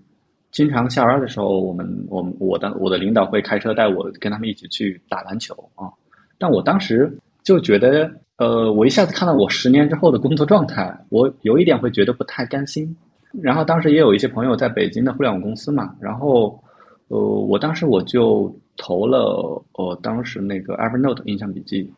经常下班的时候，我们我们我的我的领导会开车带我跟他们一起去打篮球啊。但我当时就觉得，呃，我一下子看到我十年之后的工作状态，我有一点会觉得不太甘心。然后当时也有一些朋友在北京的互联网公司嘛，然后，呃，我当时我就投了，呃，当时那个 Evernote 印象笔记。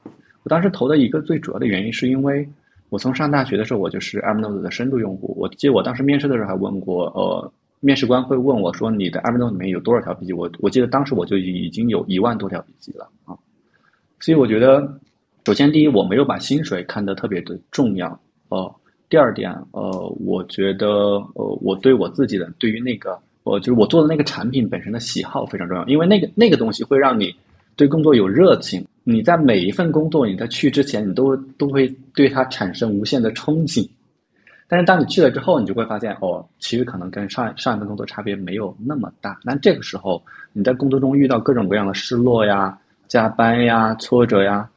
我当时投的一个最主要的原因，是因为我从上大学的时候，我就是 Evernote 的深度用户。我记得我当时面试的时候还问过，呃，面试官会问我说：“你的 Evernote 里面有多少条笔记？”我我记得当时我就已经有一万多条笔记了啊。所以我觉得，首先第一，我没有把薪水看得特别的重要，哦。第二点，呃，我觉得，呃，我对我自己的对于那个，呃，就是我做的那个产品本身的喜好非常重要，因为那个那个东西会让你对工作有热情。你在每一份工作你在去之前，你都都会对它产生无限的憧憬。但是当你去了之后，你就会发现，哦，其实可能跟上上一份工作差别没有那么大。那这个时候你在工作中遇到各种各样的失落呀、加班呀、挫折呀。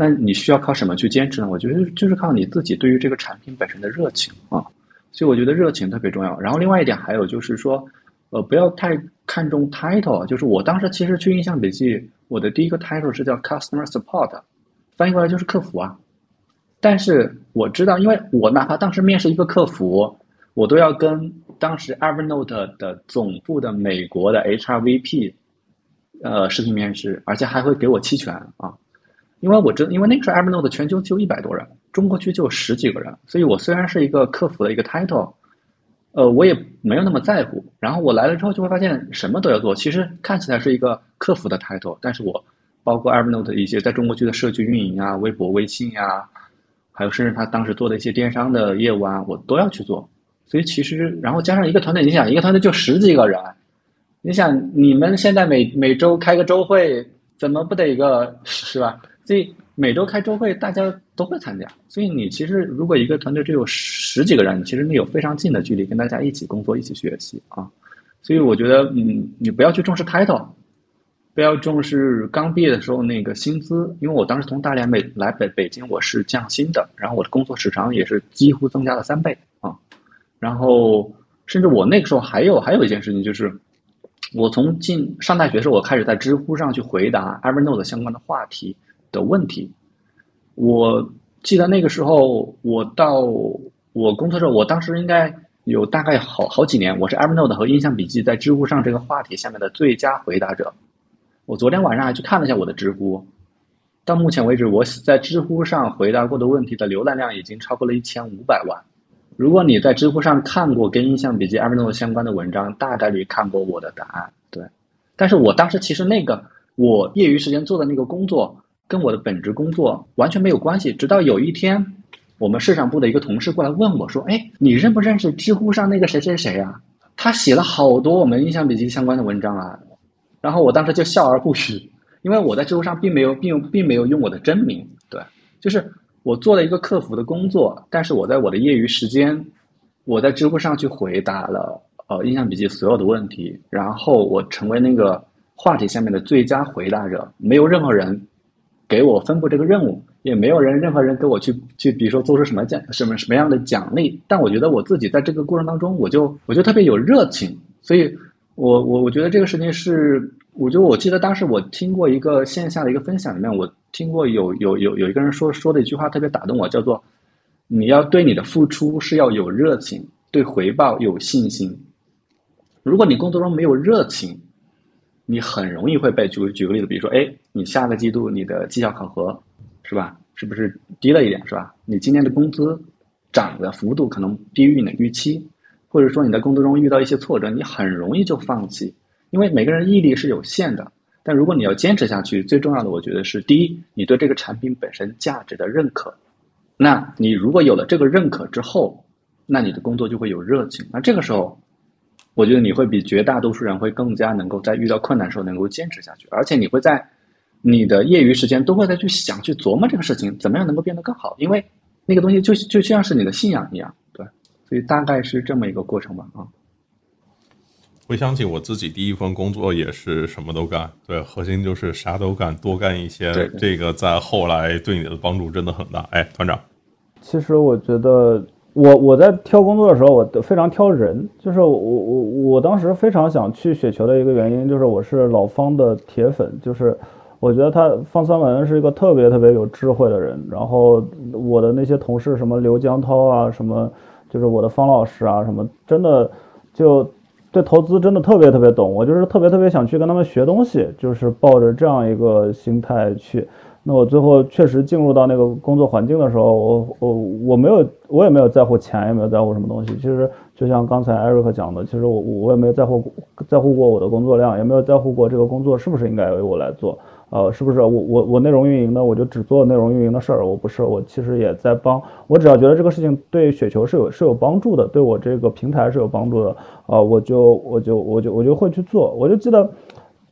那你需要靠什么去坚持呢？我觉得就是靠你自己对于这个产品本身的热情啊，所以我觉得热情特别重要。然后另外一点还有就是说，呃，不要太看重 title。就是我当时其实去印象笔记，我的第一个 title 是叫 customer support，翻译过来就是客服啊。但是我知道，因为我哪怕当时面试一个客服，我都要跟当时 Evernote 的总部的美国的 HRVP，呃，视频面试，而且还会给我期权啊。因为我知道，因为那个时候 Evernote 全球就一百多人，中国区就十几个人，所以我虽然是一个客服的一个 title，呃，我也没有那么在乎。然后我来了之后就会发现什么都要做，其实看起来是一个客服的 title，但是我包括 Evernote 一些在中国区的社区运营啊、微博、微信呀，还有甚至他当时做的一些电商的业务啊，我都要去做。所以其实，然后加上一个团队，你想一个团队就十几个人，你想你们现在每每周开个周会，怎么不得一个是吧？所以每周开周会，大家都会参加。所以你其实如果一个团队只有十几个人，其实你有非常近的距离跟大家一起工作、一起学习啊。所以我觉得，嗯，你不要去重视 title，不要重视刚毕业的时候那个薪资。因为我当时从大连北来北北京，我是降薪的，然后我的工作时长也是几乎增加了三倍啊。然后甚至我那个时候还有还有一件事情就是，我从进上大学时候，我开始在知乎上去回答 Evernote 相关的话题。的问题，我记得那个时候，我到我工作的时候，我当时应该有大概好好几年，我是 Evernote 和印象笔记在知乎上这个话题下面的最佳回答者。我昨天晚上还去看了一下我的知乎，到目前为止，我在知乎上回答过的问题的浏览量已经超过了一千五百万。如果你在知乎上看过跟印象笔记 Evernote 相关的文章，大概率看过我的答案。对，但是我当时其实那个我业余时间做的那个工作。跟我的本职工作完全没有关系。直到有一天，我们市场部的一个同事过来问我说：“哎，你认不认识知乎上那个谁谁谁啊？他写了好多我们印象笔记相关的文章啊。”然后我当时就笑而不语，因为我在知乎上并没有并并没有用我的真名。对，就是我做了一个客服的工作，但是我在我的业余时间，我在知乎上去回答了呃印象笔记所有的问题，然后我成为那个话题下面的最佳回答者，没有任何人。给我分布这个任务，也没有人任何人给我去去，比如说做出什么奖什么什么样的奖励。但我觉得我自己在这个过程当中，我就我就特别有热情。所以，我我我觉得这个事情是，我就我记得当时我听过一个线下的一个分享里面，我听过有有有有一个人说说的一句话特别打动我，叫做你要对你的付出是要有热情，对回报有信心。如果你工作中没有热情，你很容易会被举举个例子，比如说，哎，你下个季度你的绩效考核，是吧？是不是低了一点，是吧？你今年的工资涨的幅度可能低于你的预期，或或者说你在工作中遇到一些挫折，你很容易就放弃，因为每个人毅力是有限的。但如果你要坚持下去，最重要的我觉得是第一，你对这个产品本身价值的认可。那你如果有了这个认可之后，那你的工作就会有热情。那这个时候，我觉得你会比绝大多数人会更加能够在遇到困难的时候能够坚持下去，而且你会在你的业余时间都会再去想、去琢磨这个事情怎么样能够变得更好，因为那个东西就就像是你的信仰一样，对。所以大概是这么一个过程吧，啊。回想起我自己第一份工作也是什么都干，对，核心就是啥都干，多干一些。这个在后来对你的帮助真的很大。哎，团长，其实我觉得我我在挑工作的时候，我非常挑人，就是我我我当时非常想去雪球的一个原因，就是我是老方的铁粉，就是我觉得他方三文是一个特别特别有智慧的人。然后我的那些同事，什么刘江涛啊，什么就是我的方老师啊，什么真的就。对投资真的特别特别懂，我就是特别特别想去跟他们学东西，就是抱着这样一个心态去。那我最后确实进入到那个工作环境的时候，我我我没有我也没有在乎钱，也没有在乎什么东西。其实就像刚才艾瑞克讲的，其实我我也没有在乎在乎过我的工作量，也没有在乎过这个工作是不是应该由我来做。呃，是不是我我我内容运营呢？我就只做内容运营的事儿，我不是，我其实也在帮。我只要觉得这个事情对雪球是有是有帮助的，对我这个平台是有帮助的，啊，我就我就我就我就会去做。我就记得，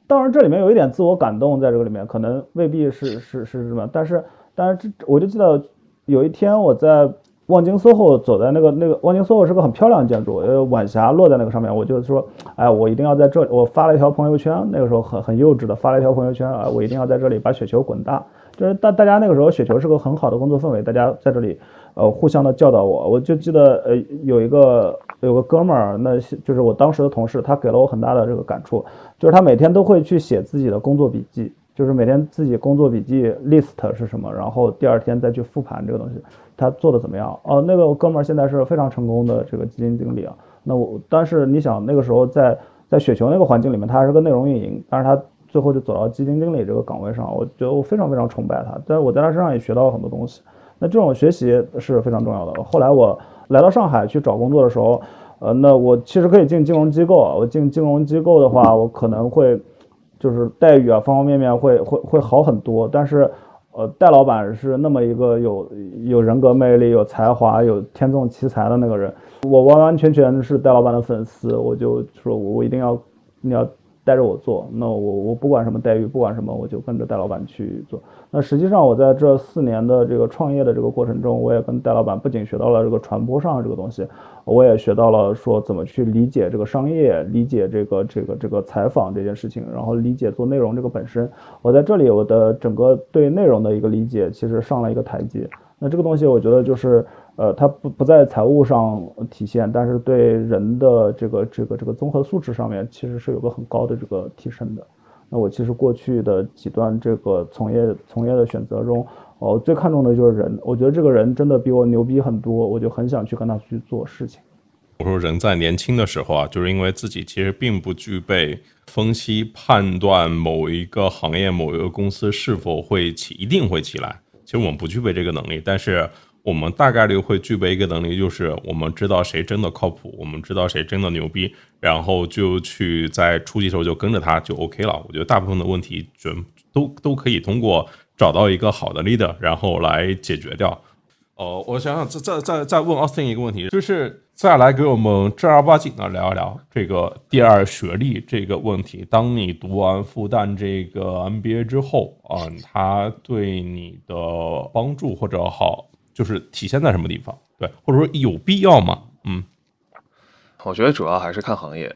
当然这里面有一点自我感动，在这个里面可能未必是是是什么，但是但是这我就记得有一天我在。望京 SOHO 走在那个那个望京 SOHO 是个很漂亮的建筑，呃，晚霞落在那个上面，我就说，哎，我一定要在这里。我发了一条朋友圈，那个时候很很幼稚的发了一条朋友圈啊，我一定要在这里把雪球滚大。就是大大家那个时候雪球是个很好的工作氛围，大家在这里呃互相的教导我。我就记得呃有一个有个哥们儿，那就是我当时的同事，他给了我很大的这个感触，就是他每天都会去写自己的工作笔记，就是每天自己工作笔记 list 是什么，然后第二天再去复盘这个东西。他做的怎么样？哦，那个哥们儿现在是非常成功的这个基金经理啊。那我，但是你想那个时候在在雪球那个环境里面，他还是个内容运营，但是他最后就走到基金经理这个岗位上，我觉得我非常非常崇拜他。但是我在他身上也学到了很多东西。那这种学习是非常重要的。后来我来到上海去找工作的时候，呃，那我其实可以进金融机构啊。我进金融机构的话，我可能会就是待遇啊方方面面会会会好很多，但是。呃，戴老板是那么一个有有人格魅力、有才华、有天纵奇才的那个人，我完完全全是戴老板的粉丝，我就说我我一定要你要。带着我做，那我我不管什么待遇，不管什么，我就跟着戴老板去做。那实际上我在这四年的这个创业的这个过程中，我也跟戴老板不仅学到了这个传播上的这个东西，我也学到了说怎么去理解这个商业，理解这个这个这个采访这件事情，然后理解做内容这个本身。我在这里我的整个对内容的一个理解，其实上了一个台阶。那这个东西我觉得就是。呃，它不不在财务上体现，但是对人的这个这个这个综合素质上面，其实是有个很高的这个提升的。那我其实过去的几段这个从业从业的选择中，我最看重的就是人。我觉得这个人真的比我牛逼很多，我就很想去跟他去做事情。我说人在年轻的时候啊，就是因为自己其实并不具备分析判断某一个行业某一个公司是否会起一定会起来，其实我们不具备这个能力，但是。我们大概率会具备一个能力，就是我们知道谁真的靠谱，我们知道谁真的牛逼，然后就去在初级时候就跟着他就 OK 了。我觉得大部分的问题准都都可以通过找到一个好的 leader，然后来解决掉。哦，我想想，再再再再问 Austin 一个问题，就是再来给我们正儿八经的聊一聊这个第二学历这个问题。当你读完复旦这个 MBA 之后啊，它对你的帮助或者好？就是体现在什么地方？对，或者说有必要吗？嗯，我觉得主要还是看行业，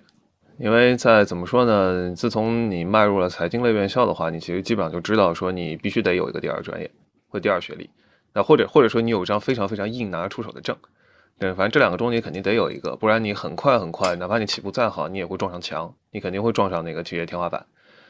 因为在怎么说呢？自从你迈入了财经类院校的话，你其实基本上就知道说你必须得有一个第二专业或第二学历，那或者或者说你有一张非常非常硬拿出手的证，对，反正这两个中你肯定得有一个，不然你很快很快，哪怕你起步再好，你也会撞上墙，你肯定会撞上那个企业天花板。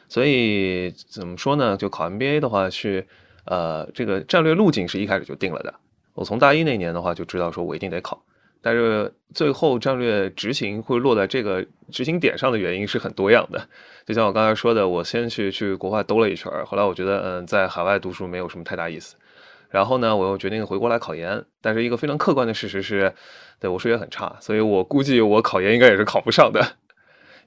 所以怎么说呢？就考 MBA 的话，是呃，这个战略路径是一开始就定了的。我从大一那年的话就知道说，我一定得考，但是最后战略执行会落在这个执行点上的原因是很多样的。就像我刚才说的，我先去去国外兜了一圈，后来我觉得，嗯，在海外读书没有什么太大意思。然后呢，我又决定回国来考研。但是一个非常客观的事实是，对我数学很差，所以我估计我考研应该也是考不上的。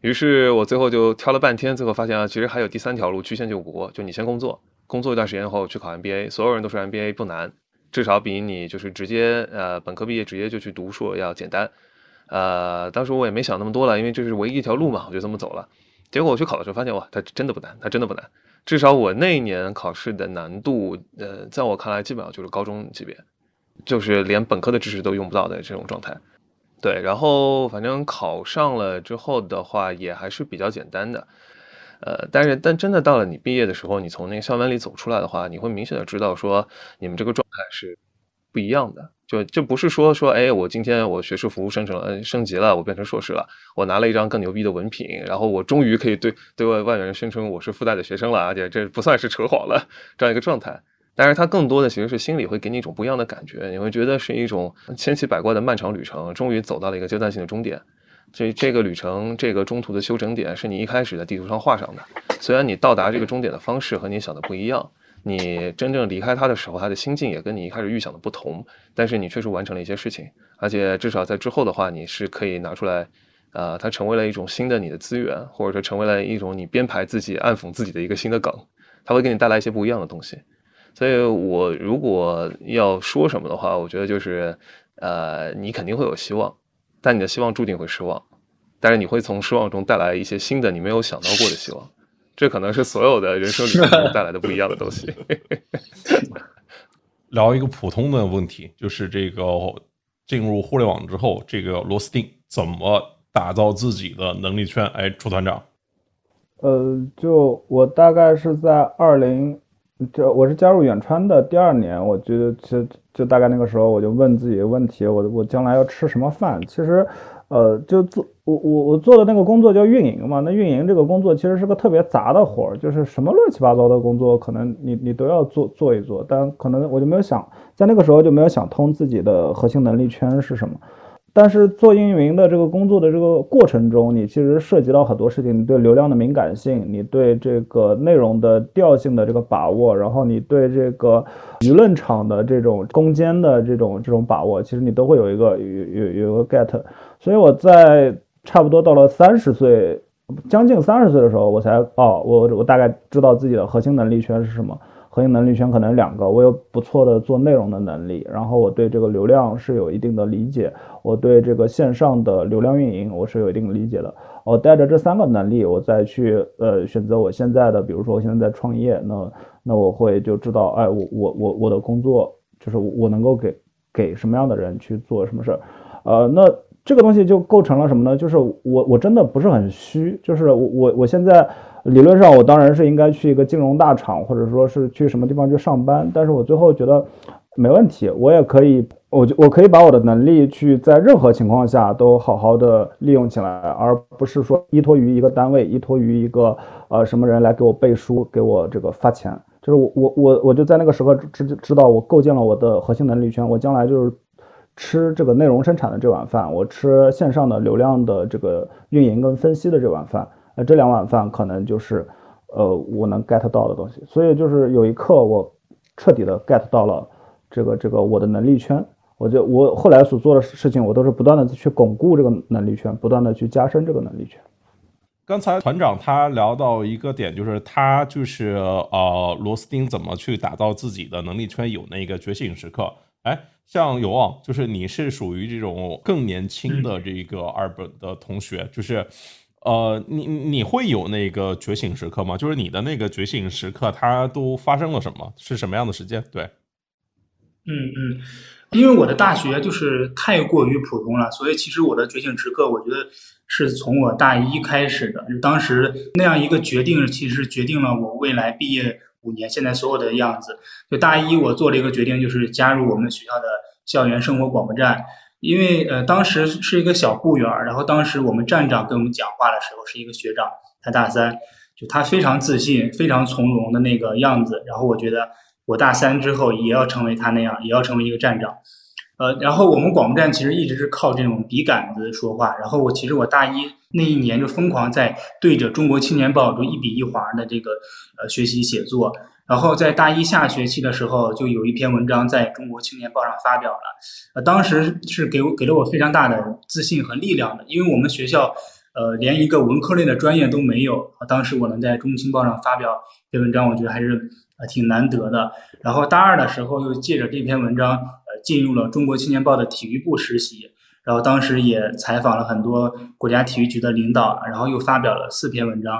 于是我最后就挑了半天，最后发现啊，其实还有第三条路，曲线救国，就你先工作，工作一段时间后去考 MBA。所有人都说 MBA 不难，至少比你就是直接呃本科毕业直接就去读硕要简单。呃，当时我也没想那么多了，因为这是唯一一条路嘛，我就这么走了。结果我去考的时候发现，哇，它真的不难，它真的不难。至少我那一年考试的难度，呃，在我看来基本上就是高中级别，就是连本科的知识都用不到的这种状态。对，然后反正考上了之后的话，也还是比较简单的。呃，但是但真的到了你毕业的时候，你从那个校园里走出来的话，你会明显的知道说，你们这个状态是不一样的。就就不是说说，哎，我今天我学士服务生成了升级了，我变成硕士了，我拿了一张更牛逼的文凭，然后我终于可以对对外外面人宣称我是复旦的学生了，而且这不算是扯谎了这样一个状态。但是它更多的其实是心里会给你一种不一样的感觉，你会觉得是一种千奇百怪的漫长旅程，终于走到了一个阶段性的终点。这这个旅程，这个中途的休整点是你一开始在地图上画上的，虽然你到达这个终点的方式和你想的不一样。你真正离开他的时候，他的心境也跟你一开始预想的不同，但是你确实完成了一些事情，而且至少在之后的话，你是可以拿出来，呃，它成为了一种新的你的资源，或者说成为了一种你编排自己、暗讽自己的一个新的梗，它会给你带来一些不一样的东西。所以我如果要说什么的话，我觉得就是，呃，你肯定会有希望，但你的希望注定会失望，但是你会从失望中带来一些新的你没有想到过的希望。这可能是所有的人生旅程带来的不一样的东西。聊一个普通的问题，就是这个进入互联网之后，这个螺丝钉怎么打造自己的能力圈？哎，楚团长。呃，就我大概是在二零，就我是加入远川的第二年，我觉得就就大概那个时候，我就问自己一个问题：我我将来要吃什么饭？其实。呃，就做我我我做的那个工作叫运营嘛，那运营这个工作其实是个特别杂的活儿，就是什么乱七八糟的工作，可能你你都要做做一做，但可能我就没有想在那个时候就没有想通自己的核心能力圈是什么。但是做运营的这个工作的这个过程中，你其实涉及到很多事情，你对流量的敏感性，你对这个内容的调性的这个把握，然后你对这个舆论场的这种攻坚的这种这种把握，其实你都会有一个有有有一个 get。所以我在差不多到了三十岁，将近三十岁的时候，我才哦，我我大概知道自己的核心能力圈是什么。核心能力圈可能两个，我有不错的做内容的能力，然后我对这个流量是有一定的理解，我对这个线上的流量运营我是有一定理解的。我带着这三个能力，我再去呃选择我现在的，比如说我现在在创业，那那我会就知道，哎，我我我我的工作就是我能够给给什么样的人去做什么事儿，呃，那这个东西就构成了什么呢？就是我我真的不是很虚，就是我我我现在。理论上，我当然是应该去一个金融大厂，或者说是去什么地方去上班。但是我最后觉得没问题，我也可以，我就我可以把我的能力去在任何情况下都好好的利用起来，而不是说依托于一个单位，依托于一个呃什么人来给我背书，给我这个发钱。就是我我我我就在那个时候知知道我构建了我的核心能力圈，我将来就是吃这个内容生产的这碗饭，我吃线上的流量的这个运营跟分析的这碗饭。那这两碗饭可能就是，呃，我能 get 到的东西。所以就是有一刻，我彻底的 get 到了这个这个我的能力圈。我就我后来所做的事情，我都是不断的去巩固这个能力圈，不断的去加深这个能力圈。刚才团长他聊到一个点，就是他就是呃，螺丝钉怎么去打造自己的能力圈，有那个觉醒时刻。哎，像有望，就是你是属于这种更年轻的这个二本的同学，就是。呃，你你会有那个觉醒时刻吗？就是你的那个觉醒时刻，它都发生了什么？是什么样的时间？对，嗯嗯，因为我的大学就是太过于普通了，所以其实我的觉醒时刻，我觉得是从我大一开始的。就当时那样一个决定，其实决定了我未来毕业五年现在所有的样子。就大一我做了一个决定，就是加入我们学校的校园生活广播站。因为呃，当时是一个小部员儿，然后当时我们站长跟我们讲话的时候是一个学长，他大三，就他非常自信、非常从容的那个样子。然后我觉得我大三之后也要成为他那样，也要成为一个站长。呃，然后我们广播站其实一直是靠这种笔杆子说话。然后我其实我大一那一年就疯狂在对着《中国青年报》就一笔一划的这个呃学习写作。然后在大一下学期的时候，就有一篇文章在中国青年报上发表了。呃，当时是给我给了我非常大的自信和力量的，因为我们学校呃连一个文科类的专业都没有。当时我能在中青报上发表这篇文章，我觉得还是呃挺难得的。然后大二的时候又借着这篇文章。呃进入了中国青年报的体育部实习，然后当时也采访了很多国家体育局的领导，然后又发表了四篇文章。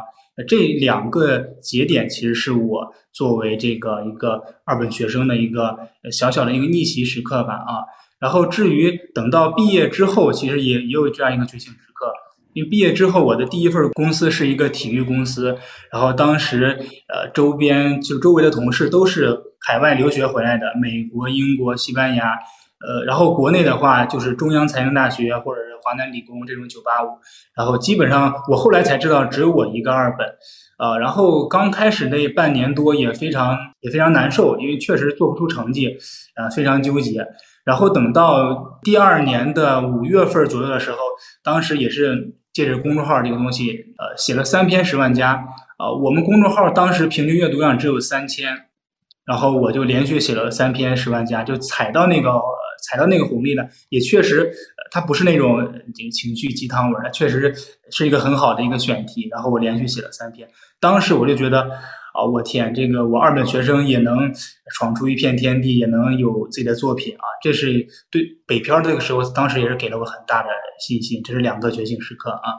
这两个节点其实是我作为这个一个二本学生的一个小小的一个逆袭时刻吧啊。然后至于等到毕业之后，其实也也有这样一个觉醒时刻。因为毕业之后，我的第一份公司是一个体育公司，然后当时呃周边就周围的同事都是。海外留学回来的，美国、英国、西班牙，呃，然后国内的话就是中央财经大学或者是华南理工这种九八五，然后基本上我后来才知道只有我一个二本，呃，然后刚开始那半年多也非常也非常难受，因为确实做不出成绩，啊，非常纠结。然后等到第二年的五月份左右的时候，当时也是借着公众号这个东西，呃，写了三篇十万加，啊，我们公众号当时平均阅读量只有三千。然后我就连续写了三篇十万加，就踩到那个踩到那个红利了，也确实，它不是那种这个情绪鸡汤文，它确实是一个很好的一个选题。然后我连续写了三篇，当时我就觉得，啊，我天，这个我二本学生也能闯出一片天地，也能有自己的作品啊！这是对北漂这个时候，当时也是给了我很大的信心。这是两个觉醒时刻啊。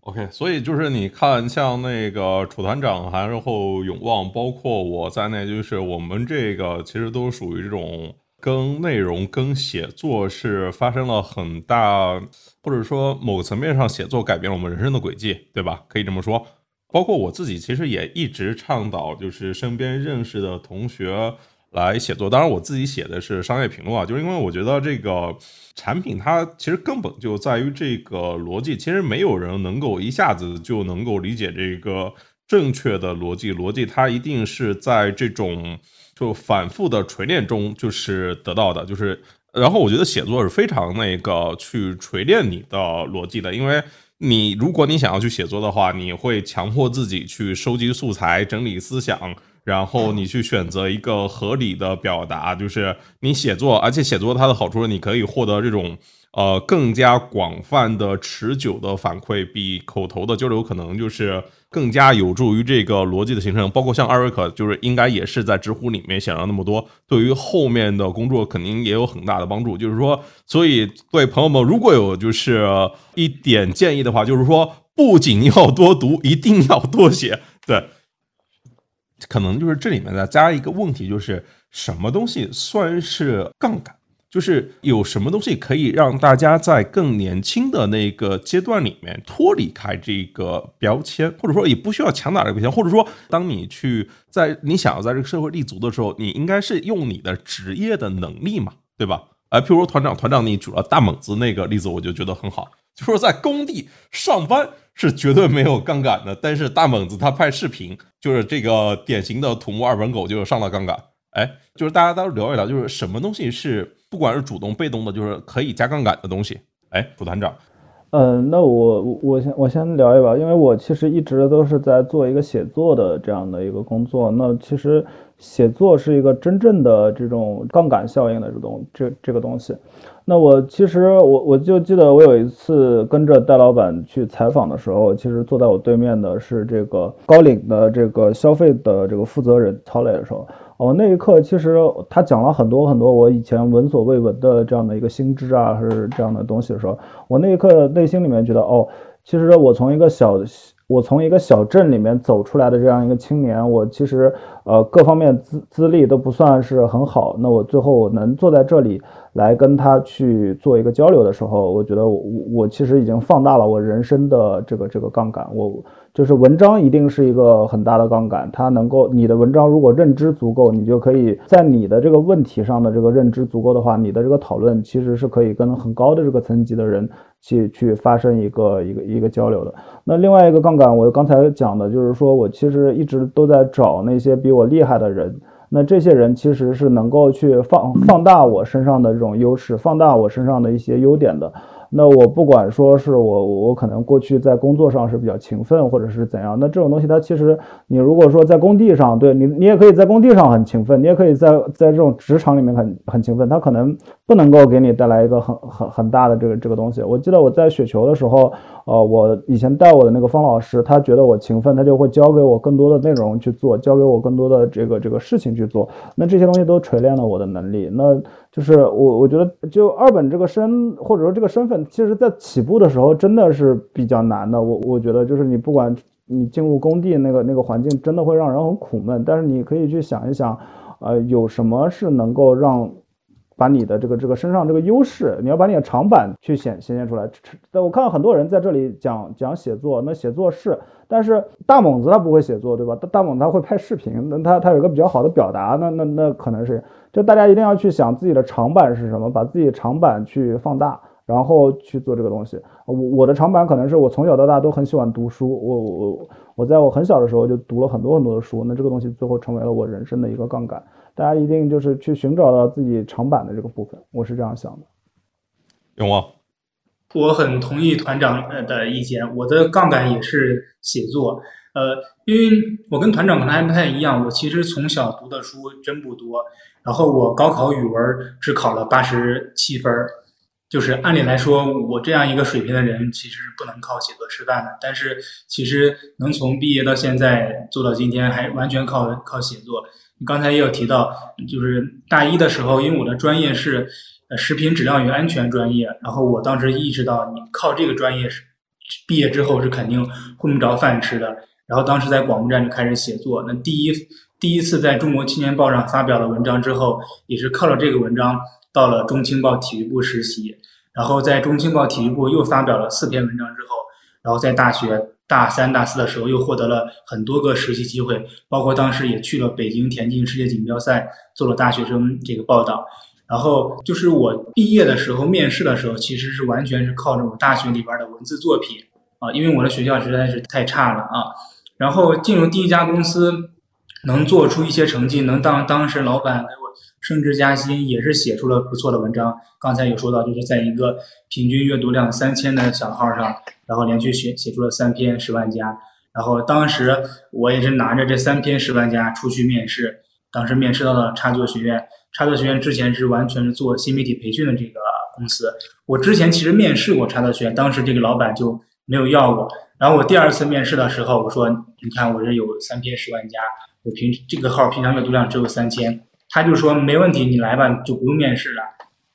OK，所以就是你看，像那个楚团长，然后永旺，包括我在内，就是我们这个其实都属于这种跟内容、跟写作是发生了很大，或者说某个层面上写作改变了我们人生的轨迹，对吧？可以这么说。包括我自己，其实也一直倡导，就是身边认识的同学。来写作，当然我自己写的是商业评论啊，就是因为我觉得这个产品它其实根本就在于这个逻辑，其实没有人能够一下子就能够理解这个正确的逻辑，逻辑它一定是在这种就反复的锤炼中就是得到的，就是然后我觉得写作是非常那个去锤炼你的逻辑的，因为你如果你想要去写作的话，你会强迫自己去收集素材、整理思想。然后你去选择一个合理的表达，就是你写作，而且写作它的好处是你可以获得这种呃更加广泛的、持久的反馈，比口头的交流可能就是更加有助于这个逻辑的形成。包括像艾瑞克，就是应该也是在知乎里面写了那么多，对于后面的工作肯定也有很大的帮助。就是说，所以对朋友们如果有就是一点建议的话，就是说不仅要多读，一定要多写，对。可能就是这里面再加一个问题，就是什么东西算是杠杆？就是有什么东西可以让大家在更年轻的那个阶段里面脱离开这个标签，或者说也不需要强打这个标签，或者说当你去在你想要在这个社会立足的时候，你应该是用你的职业的能力嘛，对吧？哎，譬如说团长，团长你举了大猛子那个例子，我就觉得很好，就说在工地上班。是绝对没有杠杆的，但是大猛子他拍视频，就是这个典型的土木二本狗，就上了杠杆。哎，就是大家到时候聊一聊，就是什么东西是不管是主动被动的，就是可以加杠杆的东西。哎，副团长，嗯，那我我我先我先聊一聊，因为我其实一直都是在做一个写作的这样的一个工作。那其实写作是一个真正的这种杠杆效应的这种这这个东西。那我其实我我就记得我有一次跟着戴老板去采访的时候，其实坐在我对面的是这个高瓴的这个消费的这个负责人曹磊的时候，哦，那一刻其实他讲了很多很多我以前闻所未闻的这样的一个新知啊，是这样的东西的时候，我那一刻内心里面觉得，哦，其实我从一个小。我从一个小镇里面走出来的这样一个青年，我其实呃各方面资资历都不算是很好。那我最后能坐在这里来跟他去做一个交流的时候，我觉得我我其实已经放大了我人生的这个这个杠杆。我就是文章一定是一个很大的杠杆，它能够你的文章如果认知足够，你就可以在你的这个问题上的这个认知足够的话，你的这个讨论其实是可以跟很高的这个层级的人。去去发生一个一个一个交流的。那另外一个杠杆，我刚才讲的就是说我其实一直都在找那些比我厉害的人那这些人其实是能够去放放大我身上的这种优势，放大我身上的一些优点的。那我不管说是我我可能过去在工作上是比较勤奋，或者是怎样，那这种东西它其实你如果说在工地上，对你你也可以在工地上很勤奋，你也可以在在这种职场里面很很勤奋，它可能不能够给你带来一个很很很大的这个这个东西。我记得我在雪球的时候，呃，我以前带我的那个方老师，他觉得我勤奋，他就会教给我更多的内容去做，教给我更多的这个这个事情去做。那这些东西都锤炼了我的能力。那就是我，我觉得就二本这个身，或者说这个身份，其实在起步的时候真的是比较难的。我我觉得就是你不管你进入工地那个那个环境，真的会让人很苦闷。但是你可以去想一想，呃，有什么是能够让把你的这个这个身上这个优势，你要把你的长板去显显现出来。我看到很多人在这里讲讲写作，那写作是，但是大猛子他不会写作，对吧？大大猛他会拍视频，那他他有一个比较好的表达，那那那可能是。就大家一定要去想自己的长板是什么，把自己长板去放大，然后去做这个东西。我我的长板可能是我从小到大都很喜欢读书，我我我在我很小的时候就读了很多很多的书，那这个东西最后成为了我人生的一个杠杆。大家一定就是去寻找到自己长板的这个部分，我是这样想的。永旺，我很同意团长的意见，我的杠杆也是写作。呃，因为我跟团长可能还不太一样，我其实从小读的书真不多，然后我高考语文只考了八十七分儿，就是按理来说，我这样一个水平的人其实不能靠写作吃饭的，但是其实能从毕业到现在做到今天，还完全靠靠写作。刚才也有提到，就是大一的时候，因为我的专业是食品质量与安全专业，然后我当时意识到，你靠这个专业是毕业之后是肯定混不着饭吃的。然后当时在广播站就开始写作，那第一第一次在中国青年报上发表了文章之后，也是靠了这个文章到了中青报体育部实习，然后在中青报体育部又发表了四篇文章之后，然后在大学大三大四的时候又获得了很多个实习机会，包括当时也去了北京田径世界锦标赛做了大学生这个报道，然后就是我毕业的时候面试的时候，其实是完全是靠着我大学里边的文字作品啊，因为我的学校实在是太差了啊。然后进入第一家公司，能做出一些成绩，能当当时老板升职加薪，也是写出了不错的文章。刚才有说到，就是在一个平均阅读量三千的小号上，然后连续写写出了三篇十万加。然后当时我也是拿着这三篇十万加出去面试，当时面试到了插座学院。插座学院之前是完全是做新媒体培训的这个公司。我之前其实面试过插座学院，当时这个老板就没有要我。然后我第二次面试的时候，我说：“你看，我这有三篇十万加，我平这个号平常阅读量只有三千。”他就说：“没问题，你来吧，就不用面试了。”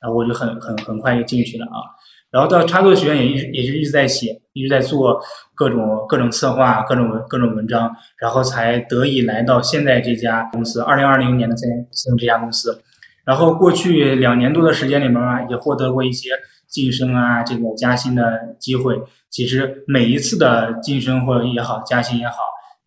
然后我就很很很快就进去了啊。然后到插座学院也一直也是一直在写，一直在做各种各种策划、各种各种文章，然后才得以来到现在这家公司。二零二零年的在进入这家公司，然后过去两年多的时间里面啊，也获得过一些晋升啊、这个加薪的机会。其实每一次的晋升或者也好，加薪也好，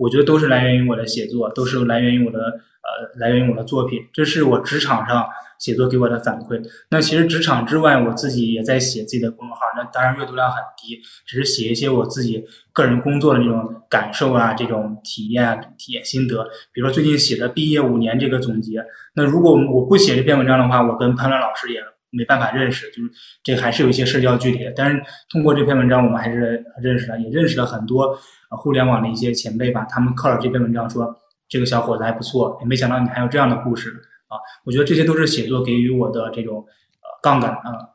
我觉得都是来源于我的写作，都是来源于我的呃，来源于我的作品。这是我职场上写作给我的反馈。那其实职场之外，我自己也在写自己的公众号。那当然阅读量很低，只是写一些我自己个人工作的这种感受啊，这种体验、体验心得。比如说最近写的毕业五年这个总结。那如果我不写这篇文章的话，我跟潘乱老师也。没办法认识，就是这还是有一些社交距离的。但是通过这篇文章，我们还是认识了，也认识了很多互联网的一些前辈吧。他们靠着这篇文章说，这个小伙子还不错，也没想到你还有这样的故事啊！我觉得这些都是写作给予我的这种呃杠杆啊。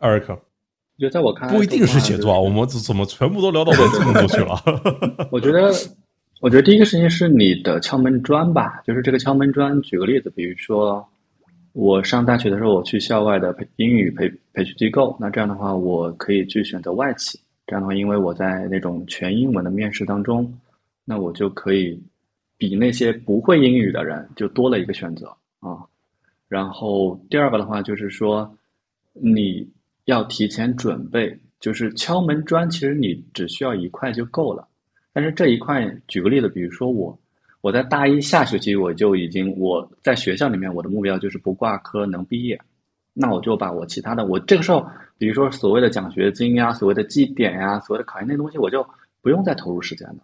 艾瑞克，我觉得在我看来不一定是写作啊，我们怎么全部都聊到文字工作去了？我觉得，我觉得第一个事情是你的敲门砖吧，就是这个敲门砖。举个例子，比如说。我上大学的时候，我去校外的培英语培培训机构。那这样的话，我可以去选择外企。这样的话，因为我在那种全英文的面试当中，那我就可以比那些不会英语的人就多了一个选择啊。然后第二个的话就是说，你要提前准备，就是敲门砖，其实你只需要一块就够了。但是这一块，举个例子，比如说我。我在大一下学期我就已经我在学校里面我的目标就是不挂科能毕业，那我就把我其他的我这个时候，比如说所谓的奖学金呀、所谓的绩点呀、所谓的考研那东西，我就不用再投入时间了。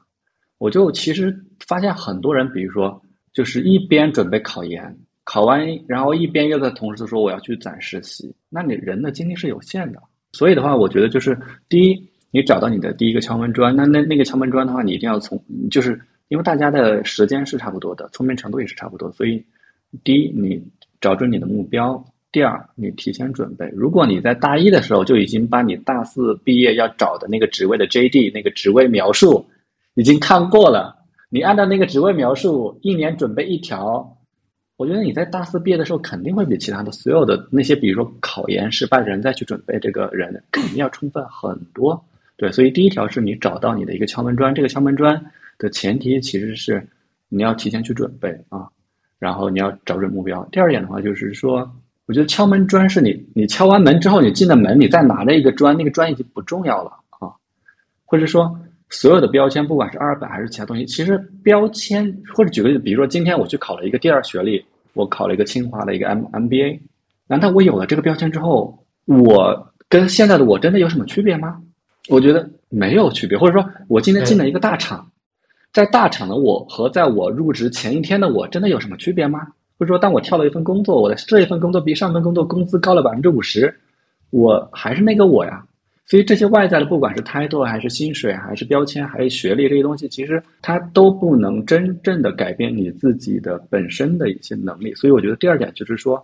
我就其实发现很多人，比如说，就是一边准备考研，考完然后一边又在同时说我要去攒实习，那你人的精力是有限的。所以的话，我觉得就是第一，你找到你的第一个敲门砖，那那那个敲门砖的话，你一定要从，就是因为大家的时间是差不多的，聪明程度也是差不多，所以第一，你找准你的目标。第二，你提前准备。如果你在大一的时候就已经把你大四毕业要找的那个职位的 JD 那个职位描述已经看过了，你按照那个职位描述一年准备一条，我觉得你在大四毕业的时候肯定会比其他的所有的那些，比如说考研失败的人再去准备这个人肯定要充分很多。对，所以第一条是你找到你的一个敲门砖，这个敲门砖的前提其实是你要提前去准备啊，然后你要找准目标。第二点的话就是说。我觉得敲门砖是你，你敲完门之后，你进了门，你再拿着一个砖，那个砖已经不重要了啊。或者说，所有的标签，不管是二本还是其他东西，其实标签或者举个例子，比如说今天我去考了一个第二学历，我考了一个清华的一个 M MBA，难道我有了这个标签之后，我跟现在的我真的有什么区别吗？我觉得没有区别。或者说我今天进了一个大厂，在大厂的我和在我入职前一天的我，真的有什么区别吗？或者说，当我跳了一份工作，我的这一份工作比上份工作工资高了百分之五十，我还是那个我呀。所以这些外在的，不管是 title 还是薪水，还是标签，还是学历这些东西，其实它都不能真正的改变你自己的本身的一些能力。所以我觉得第二点就是说，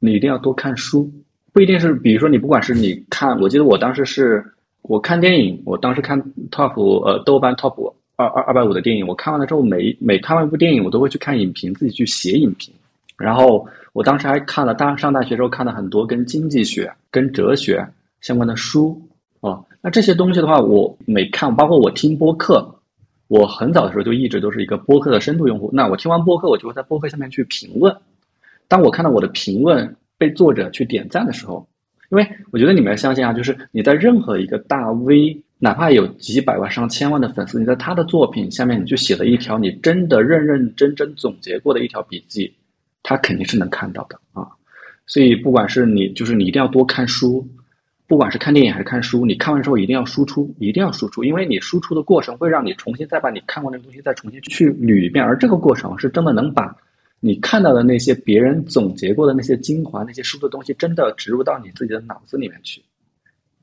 你一定要多看书，不一定是，比如说你不管是你看，我记得我当时是我看电影，我当时看 top 呃豆瓣 top 二二二百五的电影，我看完了之后，每每看完一部电影，我都会去看影评，自己去写影评。然后我当时还看了大上大学时候看了很多跟经济学、跟哲学相关的书啊。那这些东西的话，我每看，包括我听播客，我很早的时候就一直都是一个播客的深度用户。那我听完播客，我就会在播客下面去评论。当我看到我的评论被作者去点赞的时候，因为我觉得你们要相信啊，就是你在任何一个大 V，哪怕有几百万、上千万的粉丝，你在他的作品下面，你去写了一条你真的认认真真总结过的一条笔记。他肯定是能看到的啊，所以不管是你，就是你一定要多看书，不管是看电影还是看书，你看完之后一定要输出，一定要输出，因为你输出的过程会让你重新再把你看过那东西再重新去捋一遍，而这个过程是真的能把你看到的那些别人总结过的那些精华、那些书的东西，真的植入到你自己的脑子里面去。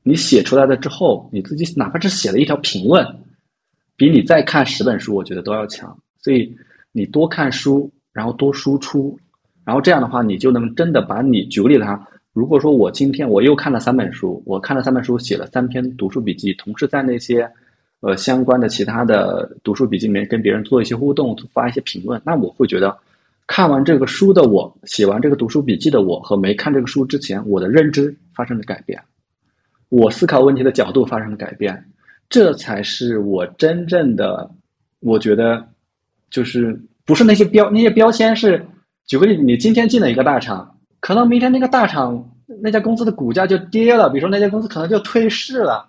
你写出来了之后，你自己哪怕是写了一条评论，比你再看十本书，我觉得都要强。所以你多看书，然后多输出。然后这样的话，你就能真的把你举个例子哈。如果说我今天我又看了三本书，我看了三本书，写了三篇读书笔记，同时在那些呃相关的其他的读书笔记里面跟别人做一些互动，发一些评论，那我会觉得看完这个书的我，写完这个读书笔记的我和没看这个书之前，我的认知发生了改变，我思考问题的角度发生了改变，这才是我真正的，我觉得就是不是那些标那些标签是。举个例子，你今天进了一个大厂，可能明天那个大厂那家公司的股价就跌了，比如说那家公司可能就退市了，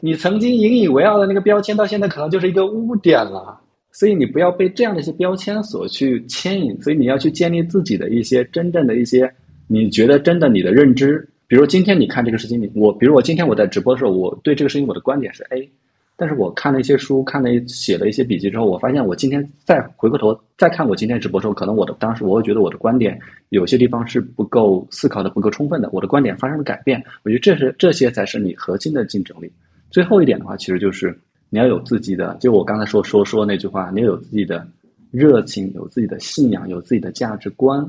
你曾经引以为傲的那个标签，到现在可能就是一个污点了。所以你不要被这样的一些标签所去牵引，所以你要去建立自己的一些真正的一些你觉得真的你的认知。比如今天你看这个事情，你我比如我今天我在直播的时候，我对这个事情我的观点是 A。但是我看了一些书，看了写了一些笔记之后，我发现我今天再回过头再看我今天直播的时候，可能我的当时我会觉得我的观点有些地方是不够思考的不够充分的，我的观点发生了改变。我觉得这是这些才是你核心的竞争力。最后一点的话，其实就是你要有自己的，就我刚才说说说那句话，你要有自己的热情，有自己的信仰，有自己的价值观。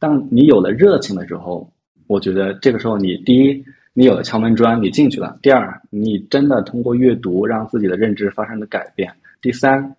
当你有了热情的时候，我觉得这个时候你第一。你有了敲门砖，你进去了。第二，你真的通过阅读让自己的认知发生了改变。第三，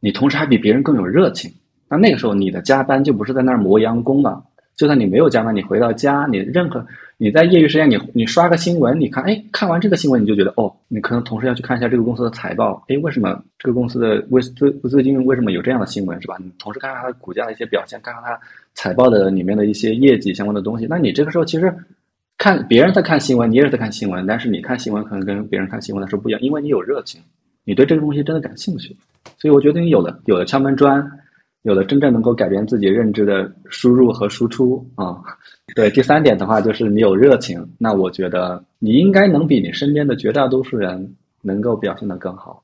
你同时还比别人更有热情。那那个时候，你的加班就不是在那儿磨洋工了。就算你没有加班，你回到家，你任何你在业余时间，你你刷个新闻，你看，哎，看完这个新闻，你就觉得，哦，你可能同时要去看一下这个公司的财报。哎，为什么这个公司的为最最近为什么有这样的新闻，是吧？你同时看看它的股价的一些表现，看看它财报的里面的一些业绩相关的东西。那你这个时候其实。看别人在看新闻，你也是在看新闻，但是你看新闻可能跟别人看新闻的时候不一样，因为你有热情，你对这个东西真的感兴趣，所以我觉得你有了有了敲门砖，有了真正能够改变自己认知的输入和输出啊。对，第三点的话就是你有热情，那我觉得你应该能比你身边的绝大多数人能够表现得更好。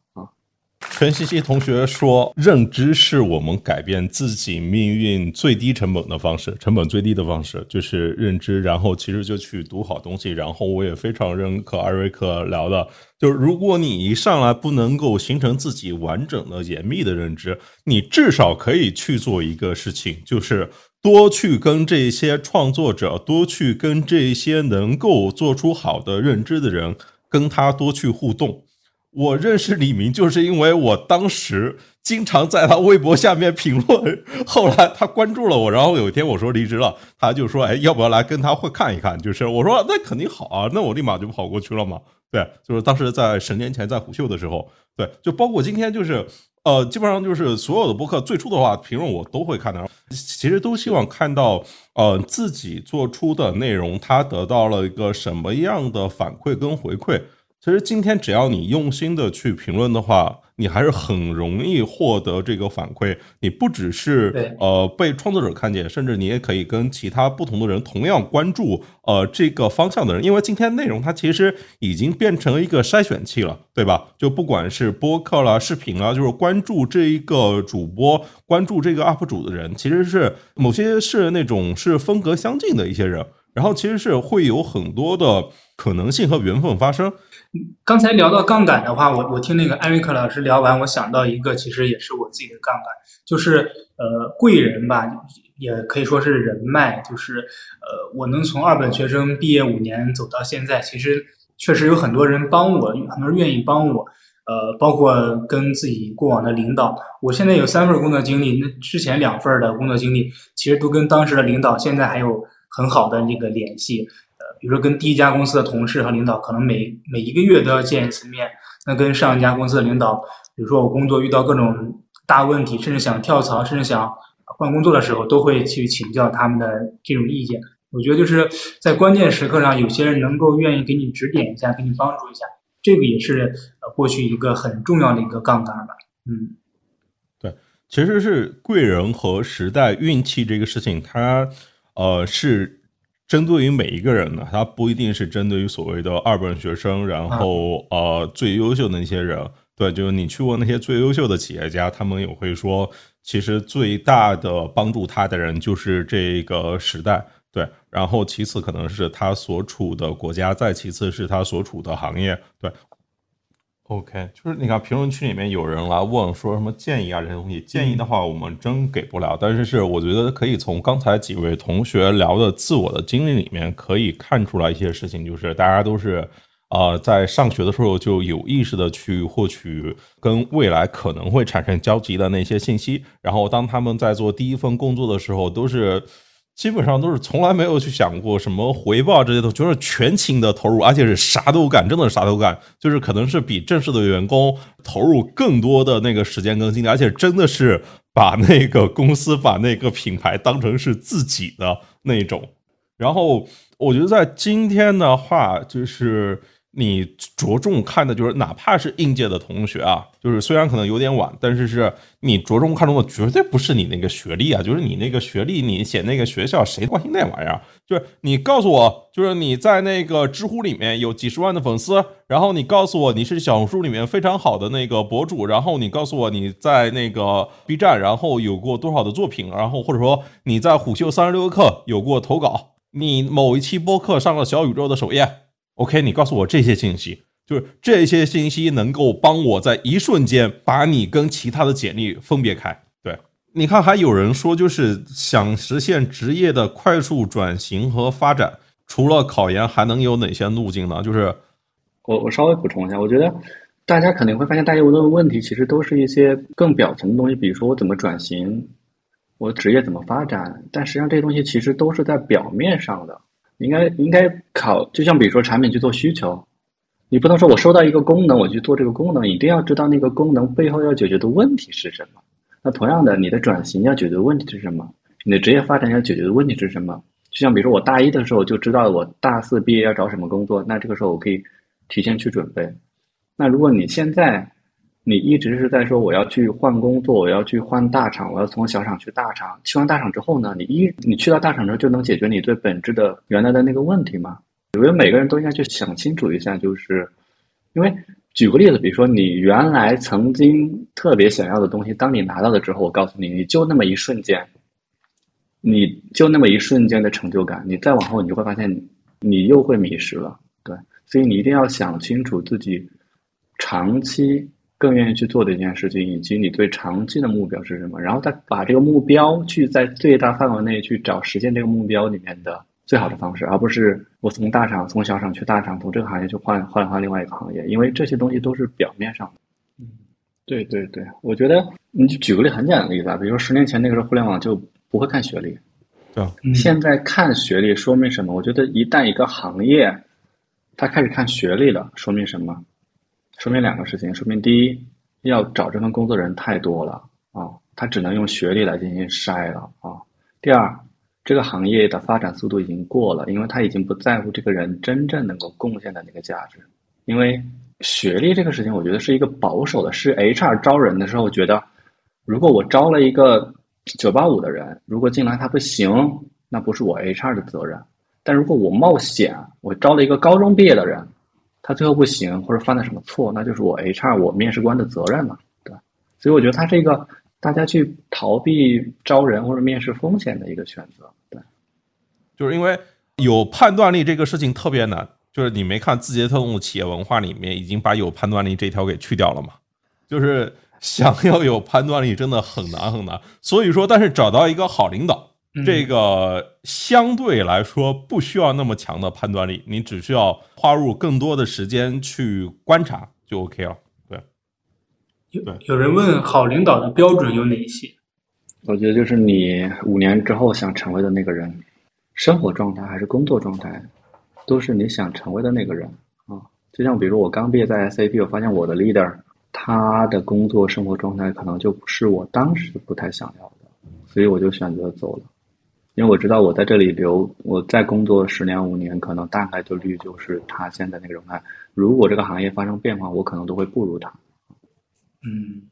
全西西同学说：“认知是我们改变自己命运最低成本的方式，成本最低的方式就是认知。然后其实就去读好东西。然后我也非常认可艾瑞克聊的，就是如果你一上来不能够形成自己完整的、严密的认知，你至少可以去做一个事情，就是多去跟这些创作者，多去跟这些能够做出好的认知的人，跟他多去互动。”我认识李明，就是因为我当时经常在他微博下面评论，后来他关注了我，然后有一天我说离职了，他就说：“哎，要不要来跟他会看一看？”就是我说：“那肯定好啊，那我立马就跑过去了嘛。”对，就是当时在十年前在虎嗅的时候，对，就包括今天，就是呃，基本上就是所有的博客最初的话评论我都会看的，其实都希望看到呃自己做出的内容，他得到了一个什么样的反馈跟回馈。其实今天只要你用心的去评论的话，你还是很容易获得这个反馈。你不只是呃被创作者看见，甚至你也可以跟其他不同的人同样关注呃这个方向的人。因为今天内容它其实已经变成一个筛选器了，对吧？就不管是播客啦、视频啦，就是关注这一个主播、关注这个 UP 主的人，其实是某些是那种是风格相近的一些人，然后其实是会有很多的可能性和缘分发生。刚才聊到杠杆的话，我我听那个艾瑞克老师聊完，我想到一个，其实也是我自己的杠杆，就是呃贵人吧，也可以说是人脉，就是呃我能从二本学生毕业五年走到现在，其实确实有很多人帮我，很多人愿意帮我，呃包括跟自己过往的领导，我现在有三份工作经历，那之前两份的工作经历，其实都跟当时的领导现在还有很好的那个联系。比如说，跟第一家公司的同事和领导，可能每每一个月都要见一次面。那跟上一家公司的领导，比如说我工作遇到各种大问题，甚至想跳槽，甚至想换工作的时候，都会去请教他们的这种意见。我觉得就是在关键时刻上，有些人能够愿意给你指点一下，给你帮助一下，这个也是呃过去一个很重要的一个杠杆吧。嗯，对，其实是贵人和时代运气这个事情，它呃是。针对于每一个人呢，他不一定是针对于所谓的二本学生，然后呃最优秀的那些人，对，就是你去问那些最优秀的企业家，他们也会说，其实最大的帮助他的人就是这个时代，对，然后其次可能是他所处的国家，再其次是他所处的行业，对。OK，就是你看评论区里面有人来问说什么建议啊这些东西，建议的话我们真给不了，但是是我觉得可以从刚才几位同学聊的自我的经历里面可以看出来一些事情，就是大家都是呃在上学的时候就有意识的去获取跟未来可能会产生交集的那些信息，然后当他们在做第一份工作的时候都是。基本上都是从来没有去想过什么回报这些东西，就是全情的投入，而且是啥都干，真的啥都干，就是可能是比正式的员工投入更多的那个时间跟精力，而且真的是把那个公司、把那个品牌当成是自己的那种。然后我觉得在今天的话，就是。你着重看的就是，哪怕是应届的同学啊，就是虽然可能有点晚，但是是你着重看重的绝对不是你那个学历啊，就是你那个学历，你写那个学校，谁关心那玩意儿？就是你告诉我，就是你在那个知乎里面有几十万的粉丝，然后你告诉我你是小红书里面非常好的那个博主，然后你告诉我你在那个 B 站，然后有过多少的作品，然后或者说你在虎嗅三十六课有过投稿，你某一期播客上了小宇宙的首页。OK，你告诉我这些信息，就是这些信息能够帮我在一瞬间把你跟其他的简历分别开。对，你看，还有人说，就是想实现职业的快速转型和发展，除了考研，还能有哪些路径呢？就是我我稍微补充一下，我觉得大家肯定会发现，大家问的问题其实都是一些更表层的东西，比如说我怎么转型，我职业怎么发展，但实际上这些东西其实都是在表面上的。应该应该考，就像比如说产品去做需求，你不能说我收到一个功能，我去做这个功能，一定要知道那个功能背后要解决的问题是什么。那同样的，你的转型要解决的问题是什么？你的职业发展要解决的问题是什么？就像比如说我大一的时候就知道我大四毕业要找什么工作，那这个时候我可以提前去准备。那如果你现在，你一直是在说我要去换工作，我要去换大厂，我要从小厂去大厂。去完大厂之后呢，你一你去到大厂之后就能解决你最本质的原来的那个问题吗？我觉得每个人都应该去想清楚一下，就是因为举个例子，比如说你原来曾经特别想要的东西，当你拿到了之后，我告诉你，你就那么一瞬间，你就那么一瞬间的成就感，你再往后，你就会发现你又会迷失了。对，所以你一定要想清楚自己长期更愿意去做的一件事情，以及你最长期的目标是什么，然后再把这个目标去在最大范围内去找实现这个目标里面的。最好的方式，而不是我从大厂从小厂去大厂，从这个行业去换换换另外一个行业，因为这些东西都是表面上的。嗯，对对对，我觉得你就举个例很简单的例子啊，比如说十年前那个时候互联网就不会看学历，对现在看学历说明什么？我觉得一旦一个行业它开始看学历了，说明什么？说明两个事情，说明第一，要找这份工作的人太多了啊，他只能用学历来进行筛了啊。第二。这个行业的发展速度已经过了，因为他已经不在乎这个人真正能够贡献的那个价值。因为学历这个事情，我觉得是一个保守的。是 HR 招人的时候觉得，如果我招了一个九八五的人，如果进来他不行，那不是我 HR 的责任。但如果我冒险，我招了一个高中毕业的人，他最后不行或者犯了什么错，那就是我 HR 我面试官的责任嘛，对吧所以我觉得他是一个。大家去逃避招人或者面试风险的一个选择，对，就是因为有判断力这个事情特别难。就是你没看字节跳动企业文化里面已经把有判断力这条给去掉了嘛？就是想要有判断力真的很难很难。所以说，但是找到一个好领导，这个相对来说不需要那么强的判断力，你只需要花入更多的时间去观察就 OK 了。对有有人问好领导的标准有哪些？我觉得就是你五年之后想成为的那个人，生活状态还是工作状态，都是你想成为的那个人啊。就像比如我刚毕业在 SAP，我发现我的 leader 他的工作生活状态可能就不是我当时不太想要的，所以我就选择走了。因为我知道我在这里留，我再工作十年五年，可能大概率就是他现在那个状态。如果这个行业发生变化，我可能都会不如他。嗯，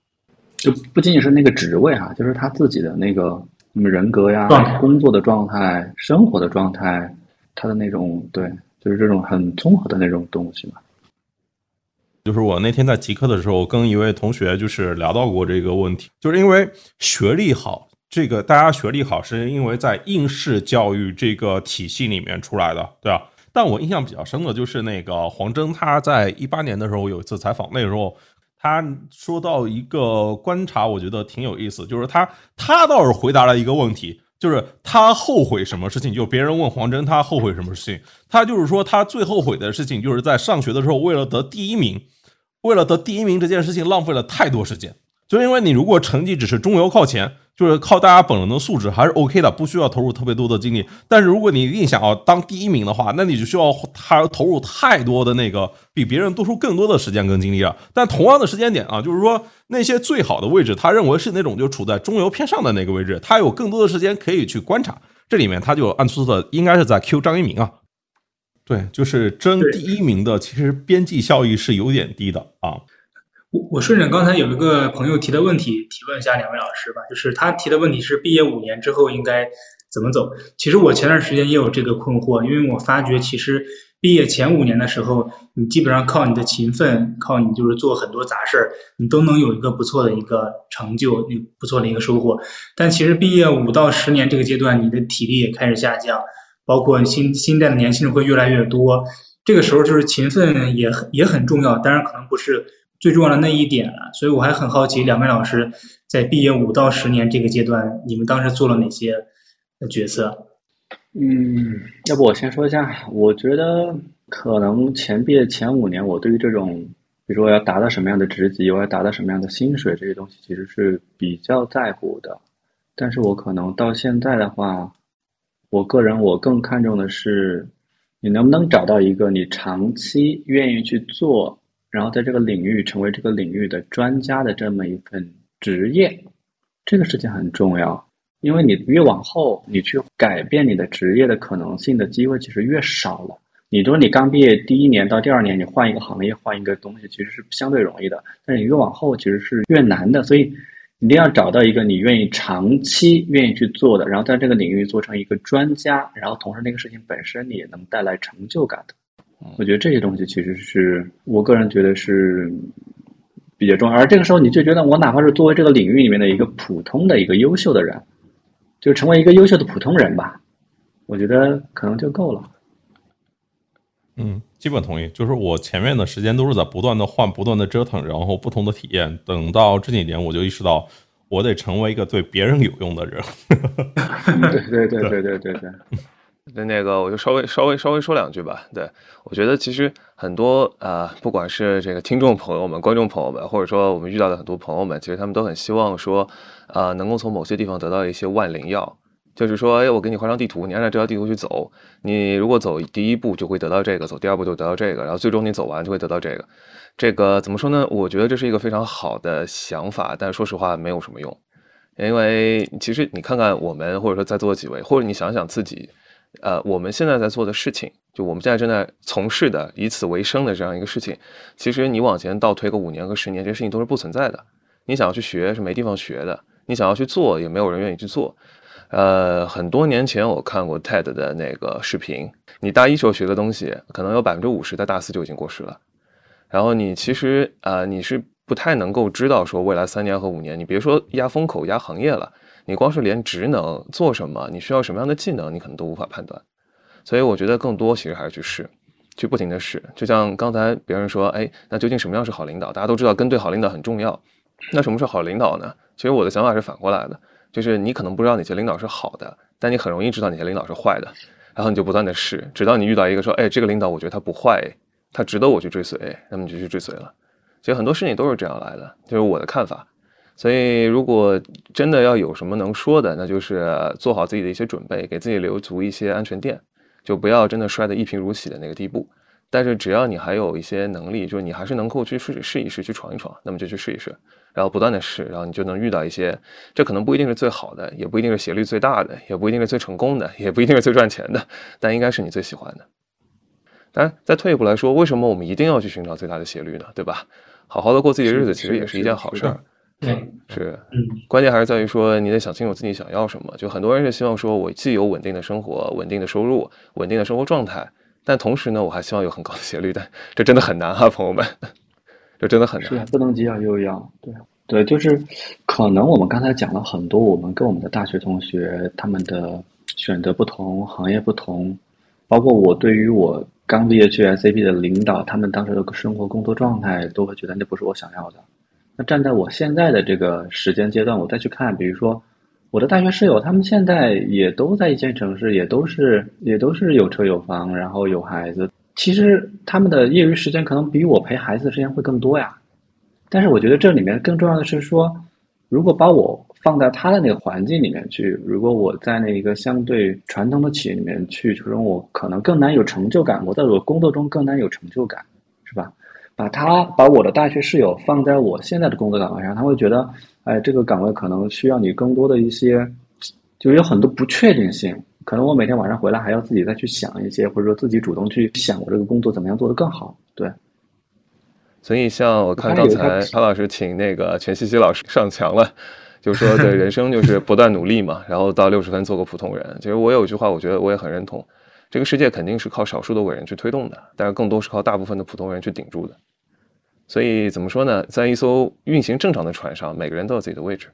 就不仅仅是那个职位哈，就是他自己的那个什么人格呀、工作的状态、生活的状态，他的那种对，就是这种很综合的那种东西嘛。就是我那天在极客的时候，跟一位同学就是聊到过这个问题，就是因为学历好，这个大家学历好是因为在应试教育这个体系里面出来的，对吧？但我印象比较深的就是那个黄峥，他在一八年的时候有一次采访，那时候。他说到一个观察，我觉得挺有意思，就是他他倒是回答了一个问题，就是他后悔什么事情？就别人问黄峥他后悔什么事情，他就是说他最后悔的事情就是在上学的时候为了得第一名，为了得第一名这件事情浪费了太多时间，就因为你如果成绩只是中游靠前。就是靠大家本人的素质还是 OK 的，不需要投入特别多的精力。但是如果你硬想要当第一名的话，那你就需要他投入太多的那个比别人多出更多的时间跟精力了。但同样的时间点啊，就是说那些最好的位置，他认为是那种就处在中游偏上的那个位置，他有更多的时间可以去观察。这里面他就暗搓搓的应该是在 Q 张一鸣啊，对，就是争第一名的，其实边际效益是有点低的啊。我我顺着刚才有一个朋友提的问题提问一下两位老师吧，就是他提的问题是毕业五年之后应该怎么走？其实我前段时间也有这个困惑，因为我发觉其实毕业前五年的时候，你基本上靠你的勤奋，靠你就是做很多杂事儿，你都能有一个不错的一个成就，不错的一个收获。但其实毕业五到十年这个阶段，你的体力也开始下降，包括新新代的年轻人会越来越多，这个时候就是勤奋也很也很重要，当然可能不是。最重要的那一点了，所以我还很好奇，两位老师在毕业五到十年这个阶段，你们当时做了哪些角色？嗯，要不我先说一下，我觉得可能前毕业前五年，我对于这种，比如说我要达到什么样的职级，我要达到什么样的薪水这些东西，其实是比较在乎的。但是我可能到现在的话，我个人我更看重的是，你能不能找到一个你长期愿意去做。然后在这个领域成为这个领域的专家的这么一份职业，这个事情很重要，因为你越往后，你去改变你的职业的可能性的机会其实越少了。你说你刚毕业第一年到第二年，你换一个行业换一个东西，其实是相对容易的，但是你越往后其实是越难的。所以一定要找到一个你愿意长期愿意去做的，然后在这个领域做成一个专家，然后同时那个事情本身你也能带来成就感的。我觉得这些东西其实是我个人觉得是比较重要。而这个时候，你就觉得我哪怕是作为这个领域里面的一个普通的一个优秀的人，就成为一个优秀的普通人吧，我觉得可能就够了。嗯，基本同意。就是我前面的时间都是在不断的换、不断的折腾，然后不同的体验。等到这几年，我就意识到，我得成为一个对别人有用的人。对对对对对对对。那那个，我就稍微稍微稍微说两句吧。对我觉得，其实很多啊，不管是这个听众朋友们、观众朋友们，或者说我们遇到的很多朋友们，其实他们都很希望说，啊，能够从某些地方得到一些万灵药，就是说，哎，我给你画张地图，你按照这条地图去走，你如果走第一步就会得到这个，走第二步就得到这个，然后最终你走完就会得到这个。这个怎么说呢？我觉得这是一个非常好的想法，但说实话没有什么用，因为其实你看看我们，或者说在座几位，或者你想想自己。呃，我们现在在做的事情，就我们现在正在从事的以此为生的这样一个事情，其实你往前倒推个五年和十年，这些事情都是不存在的。你想要去学是没地方学的，你想要去做也没有人愿意去做。呃，很多年前我看过 TED 的那个视频，你大一时候学的东西，可能有百分之五十在大四就已经过时了。然后你其实呃，你是不太能够知道说未来三年和五年，你别说压风口、压行业了。你光是连职能做什么，你需要什么样的技能，你可能都无法判断。所以我觉得更多其实还是去试，去不停的试。就像刚才别人说，哎，那究竟什么样是好领导？大家都知道跟对好领导很重要。那什么是好领导呢？其实我的想法是反过来的，就是你可能不知道哪些领导是好的，但你很容易知道哪些领导是坏的。然后你就不断的试，直到你遇到一个说，哎，这个领导我觉得他不坏，他值得我去追随，那么你就去追随了。其实很多事情都是这样来的，就是我的看法。所以，如果真的要有什么能说的，那就是做好自己的一些准备，给自己留足一些安全垫，就不要真的摔得一贫如洗的那个地步。但是，只要你还有一些能力，就是你还是能够去试试一试，去闯一闯，那么就去试一试，然后不断的试，然后你就能遇到一些，这可能不一定是最好的，也不一定是斜率最大的，也不一定是最成功的，也不一定是最赚钱的，但应该是你最喜欢的。当然，再退一步来说，为什么我们一定要去寻找最大的斜率呢？对吧？好好的过自己的日子，其实也是一件好事儿。对，是，嗯，关键还是在于说，你得想清楚自己想要什么。就很多人是希望说，我既有稳定的生活、稳定的收入、稳定的生活状态，但同时呢，我还希望有很高的斜率。但这真的很难啊，朋友们，这真的很难。是，不能既要又要。对，对，就是可能我们刚才讲了很多，我们跟我们的大学同学他们的选择不同，行业不同，包括我对于我刚毕业去 SAP 的领导，他们当时的生活工作状态，都会觉得那不是我想要的。那站在我现在的这个时间阶段，我再去看，比如说我的大学室友，他们现在也都在一线城市，也都是也都是有车有房，然后有孩子。其实他们的业余时间可能比我陪孩子的时间会更多呀。但是我觉得这里面更重要的是说，如果把我放在他的那个环境里面去，如果我在那一个相对传统的企业里面去，就是我可能更难有成就感，我在我工作中更难有成就感，是吧？把他把我的大学室友放在我现在的工作岗位上，他会觉得，哎，这个岗位可能需要你更多的一些，就有很多不确定性。可能我每天晚上回来还要自己再去想一些，或者说自己主动去想我这个工作怎么样做得更好。对。所以像我看刚才潘老师请那个全西西老师上墙了，就说对 人生就是不断努力嘛，然后到六十分做个普通人。其实我有一句话，我觉得我也很认同。这个世界肯定是靠少数的伟人去推动的，但是更多是靠大部分的普通人去顶住的。所以怎么说呢？在一艘运行正常的船上，每个人都有自己的位置。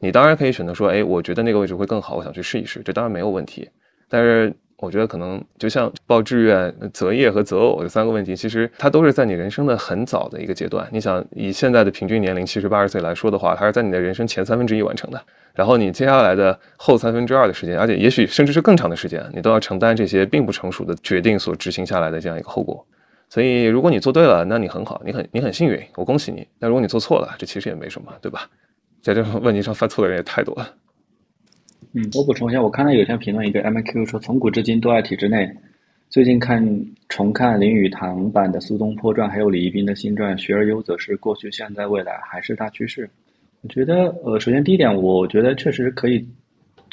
你当然可以选择说，哎，我觉得那个位置会更好，我想去试一试，这当然没有问题。但是。我觉得可能就像报志愿、择业和择偶这三个问题，其实它都是在你人生的很早的一个阶段。你想以现在的平均年龄七十八十岁来说的话，它是在你的人生前三分之一完成的。然后你接下来的后三分之二的时间，而且也许甚至是更长的时间，你都要承担这些并不成熟的决定所执行下来的这样一个后果。所以，如果你做对了，那你很好，你很你很幸运，我恭喜你。但如果你做错了，这其实也没什么，对吧？在这种问题上犯错的人也太多了。嗯，我补充一下，我看到有条评论，一个 M Q 说，从古至今都爱体制内。最近看重看林语堂版的《苏东坡传》，还有李一冰的新传，学而优则是过去、现在、未来还是大趋势。我觉得，呃，首先第一点，我觉得确实可以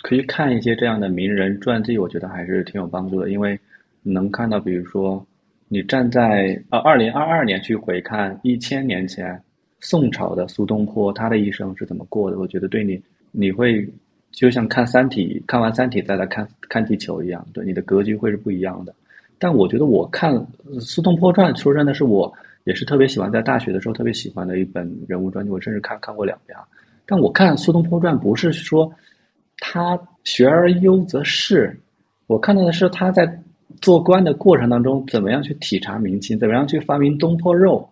可以看一些这样的名人传记，我觉得还是挺有帮助的，因为能看到，比如说你站在呃二零二二年去回看一千年前宋朝的苏东坡，他的一生是怎么过的，我觉得对你你会。就像看《三体》，看完《三体》再来看看地球一样，对你的格局会是不一样的。但我觉得我看《苏东坡传》，说真的是我也是特别喜欢，在大学的时候特别喜欢的一本人物传记，我甚至看看过两遍。但我看《苏东坡传》不是说他学而优则仕，我看到的是他在做官的过程当中怎么样去体察民情，怎么样去发明东坡肉，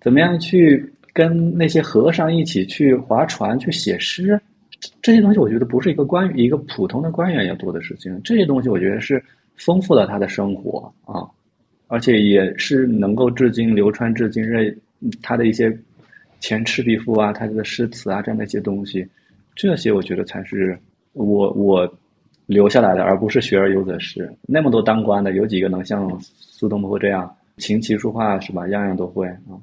怎么样去跟那些和尚一起去划船、去写诗。这些东西我觉得不是一个官一个普通的官员要做的事情，这些东西我觉得是丰富了他的生活啊，而且也是能够至今流传至今日他的一些前赤壁赋啊，他的诗词啊这样的一些东西，这些我觉得才是我我留下来的，而不是学而优则仕。那么多当官的，有几个能像苏东坡这样琴棋书画是吧，样样都会啊？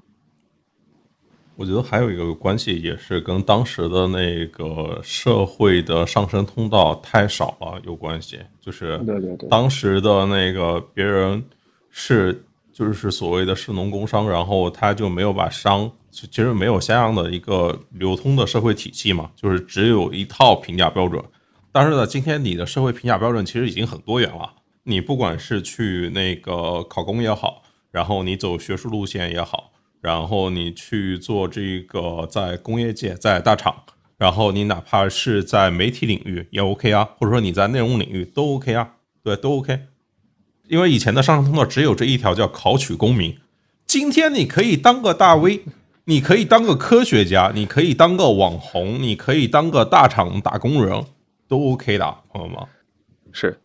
我觉得还有一个关系，也是跟当时的那个社会的上升通道太少了有关系。就是当时的那个别人是就是所谓的士农工商，然后他就没有把商，其实没有像样的一个流通的社会体系嘛，就是只有一套评价标准。但是呢，今天你的社会评价标准其实已经很多元了，你不管是去那个考公也好，然后你走学术路线也好。然后你去做这个，在工业界，在大厂，然后你哪怕是在媒体领域也 OK 啊，或者说你在内容领域都 OK 啊，对，都 OK。因为以前的上升通道只有这一条，叫考取功名。今天你可以当个大 V，你可以当个科学家，你可以当个网红，你可以当个大厂打工人，都 OK 的，朋友们。是，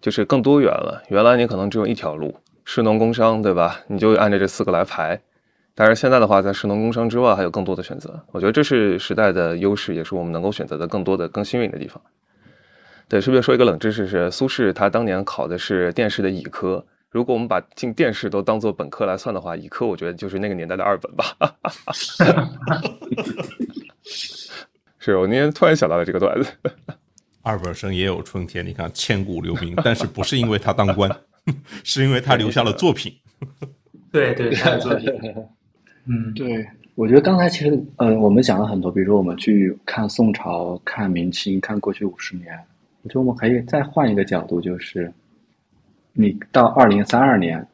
就是更多元了。原来你可能只有一条路，士农工商，对吧？你就按照这四个来排。但是现在的话，在士农工商之外，还有更多的选择。我觉得这是时代的优势，也是我们能够选择的更多的、更幸运的地方。对，顺便说一个冷知识是，苏轼他当年考的是殿试的乙科。如果我们把进殿试都当做本科来算的话，乙科我觉得就是那个年代的二本吧。是我那天突然想到了这个段子。二本生也有春天，你看千古留名，但是不是因为他当官，是因为他留下了作品。对对，他的作品。嗯，对，我觉得刚才其实，呃，我们讲了很多，比如说我们去看宋朝、看明清、看过去五十年，我觉得我们可以再换一个角度，就是你到二零三二年，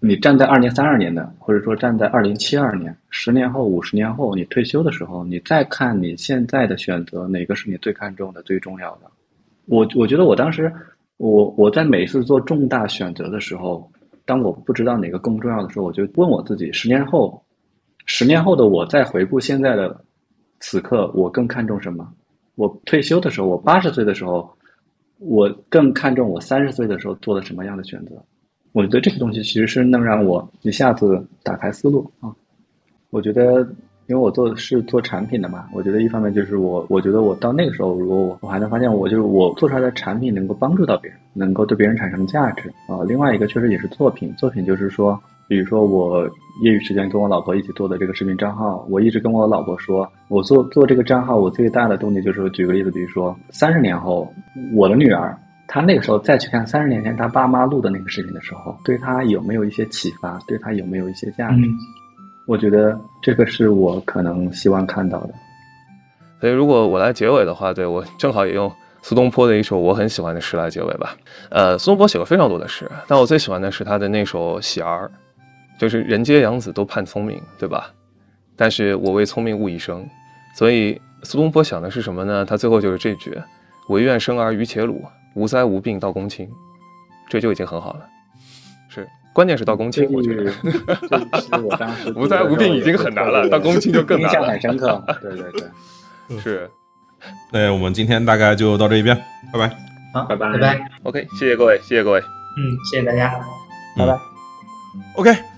你站在二零三二年的，或者说站在二零七二年，十年后、五十年后，你退休的时候，你再看你现在的选择，哪个是你最看重的、最重要的？我我觉得我当时，我我在每一次做重大选择的时候，当我不知道哪个更重要的时候，我就问我自己：十年后。十年后的我再回顾现在的此刻，我更看重什么？我退休的时候，我八十岁的时候，我更看重我三十岁的时候做了什么样的选择？我觉得这些东西其实是能让我一下子打开思路啊。我觉得，因为我做的是做产品的嘛，我觉得一方面就是我，我觉得我到那个时候，如果我我还能发现，我就是我做出来的产品能够帮助到别人，能够对别人产生价值啊。另外一个确实也是作品，作品就是说。比如说，我业余时间跟我老婆一起做的这个视频账号，我一直跟我老婆说，我做做这个账号，我最大的动力就是，举个例子，比如说三十年后，我的女儿，她那个时候再去看三十年前她爸妈录的那个视频的时候，对她有没有一些启发，对她有没有一些价值？我觉得这个是我可能希望看到的。所以，如果我来结尾的话，对我正好也用苏东坡的一首我很喜欢的诗来结尾吧。呃，苏东坡写过非常多的诗，但我最喜欢的是他的那首《喜儿》。就是人皆养子都盼聪明，对吧？但是我为聪明误一生，所以苏东坡想的是什么呢？他最后就是这句：唯愿生儿愚且鲁，无灾无病到公卿。这就已经很好了。是，关键是到公卿，我觉得。无灾无病已经很难了，到公卿就更难了。印象很深刻。对对对，是。那我们今天大概就到这一边，拜拜。好，拜拜拜拜。OK，谢谢各位，谢谢各位。嗯，谢谢大家，拜拜。OK。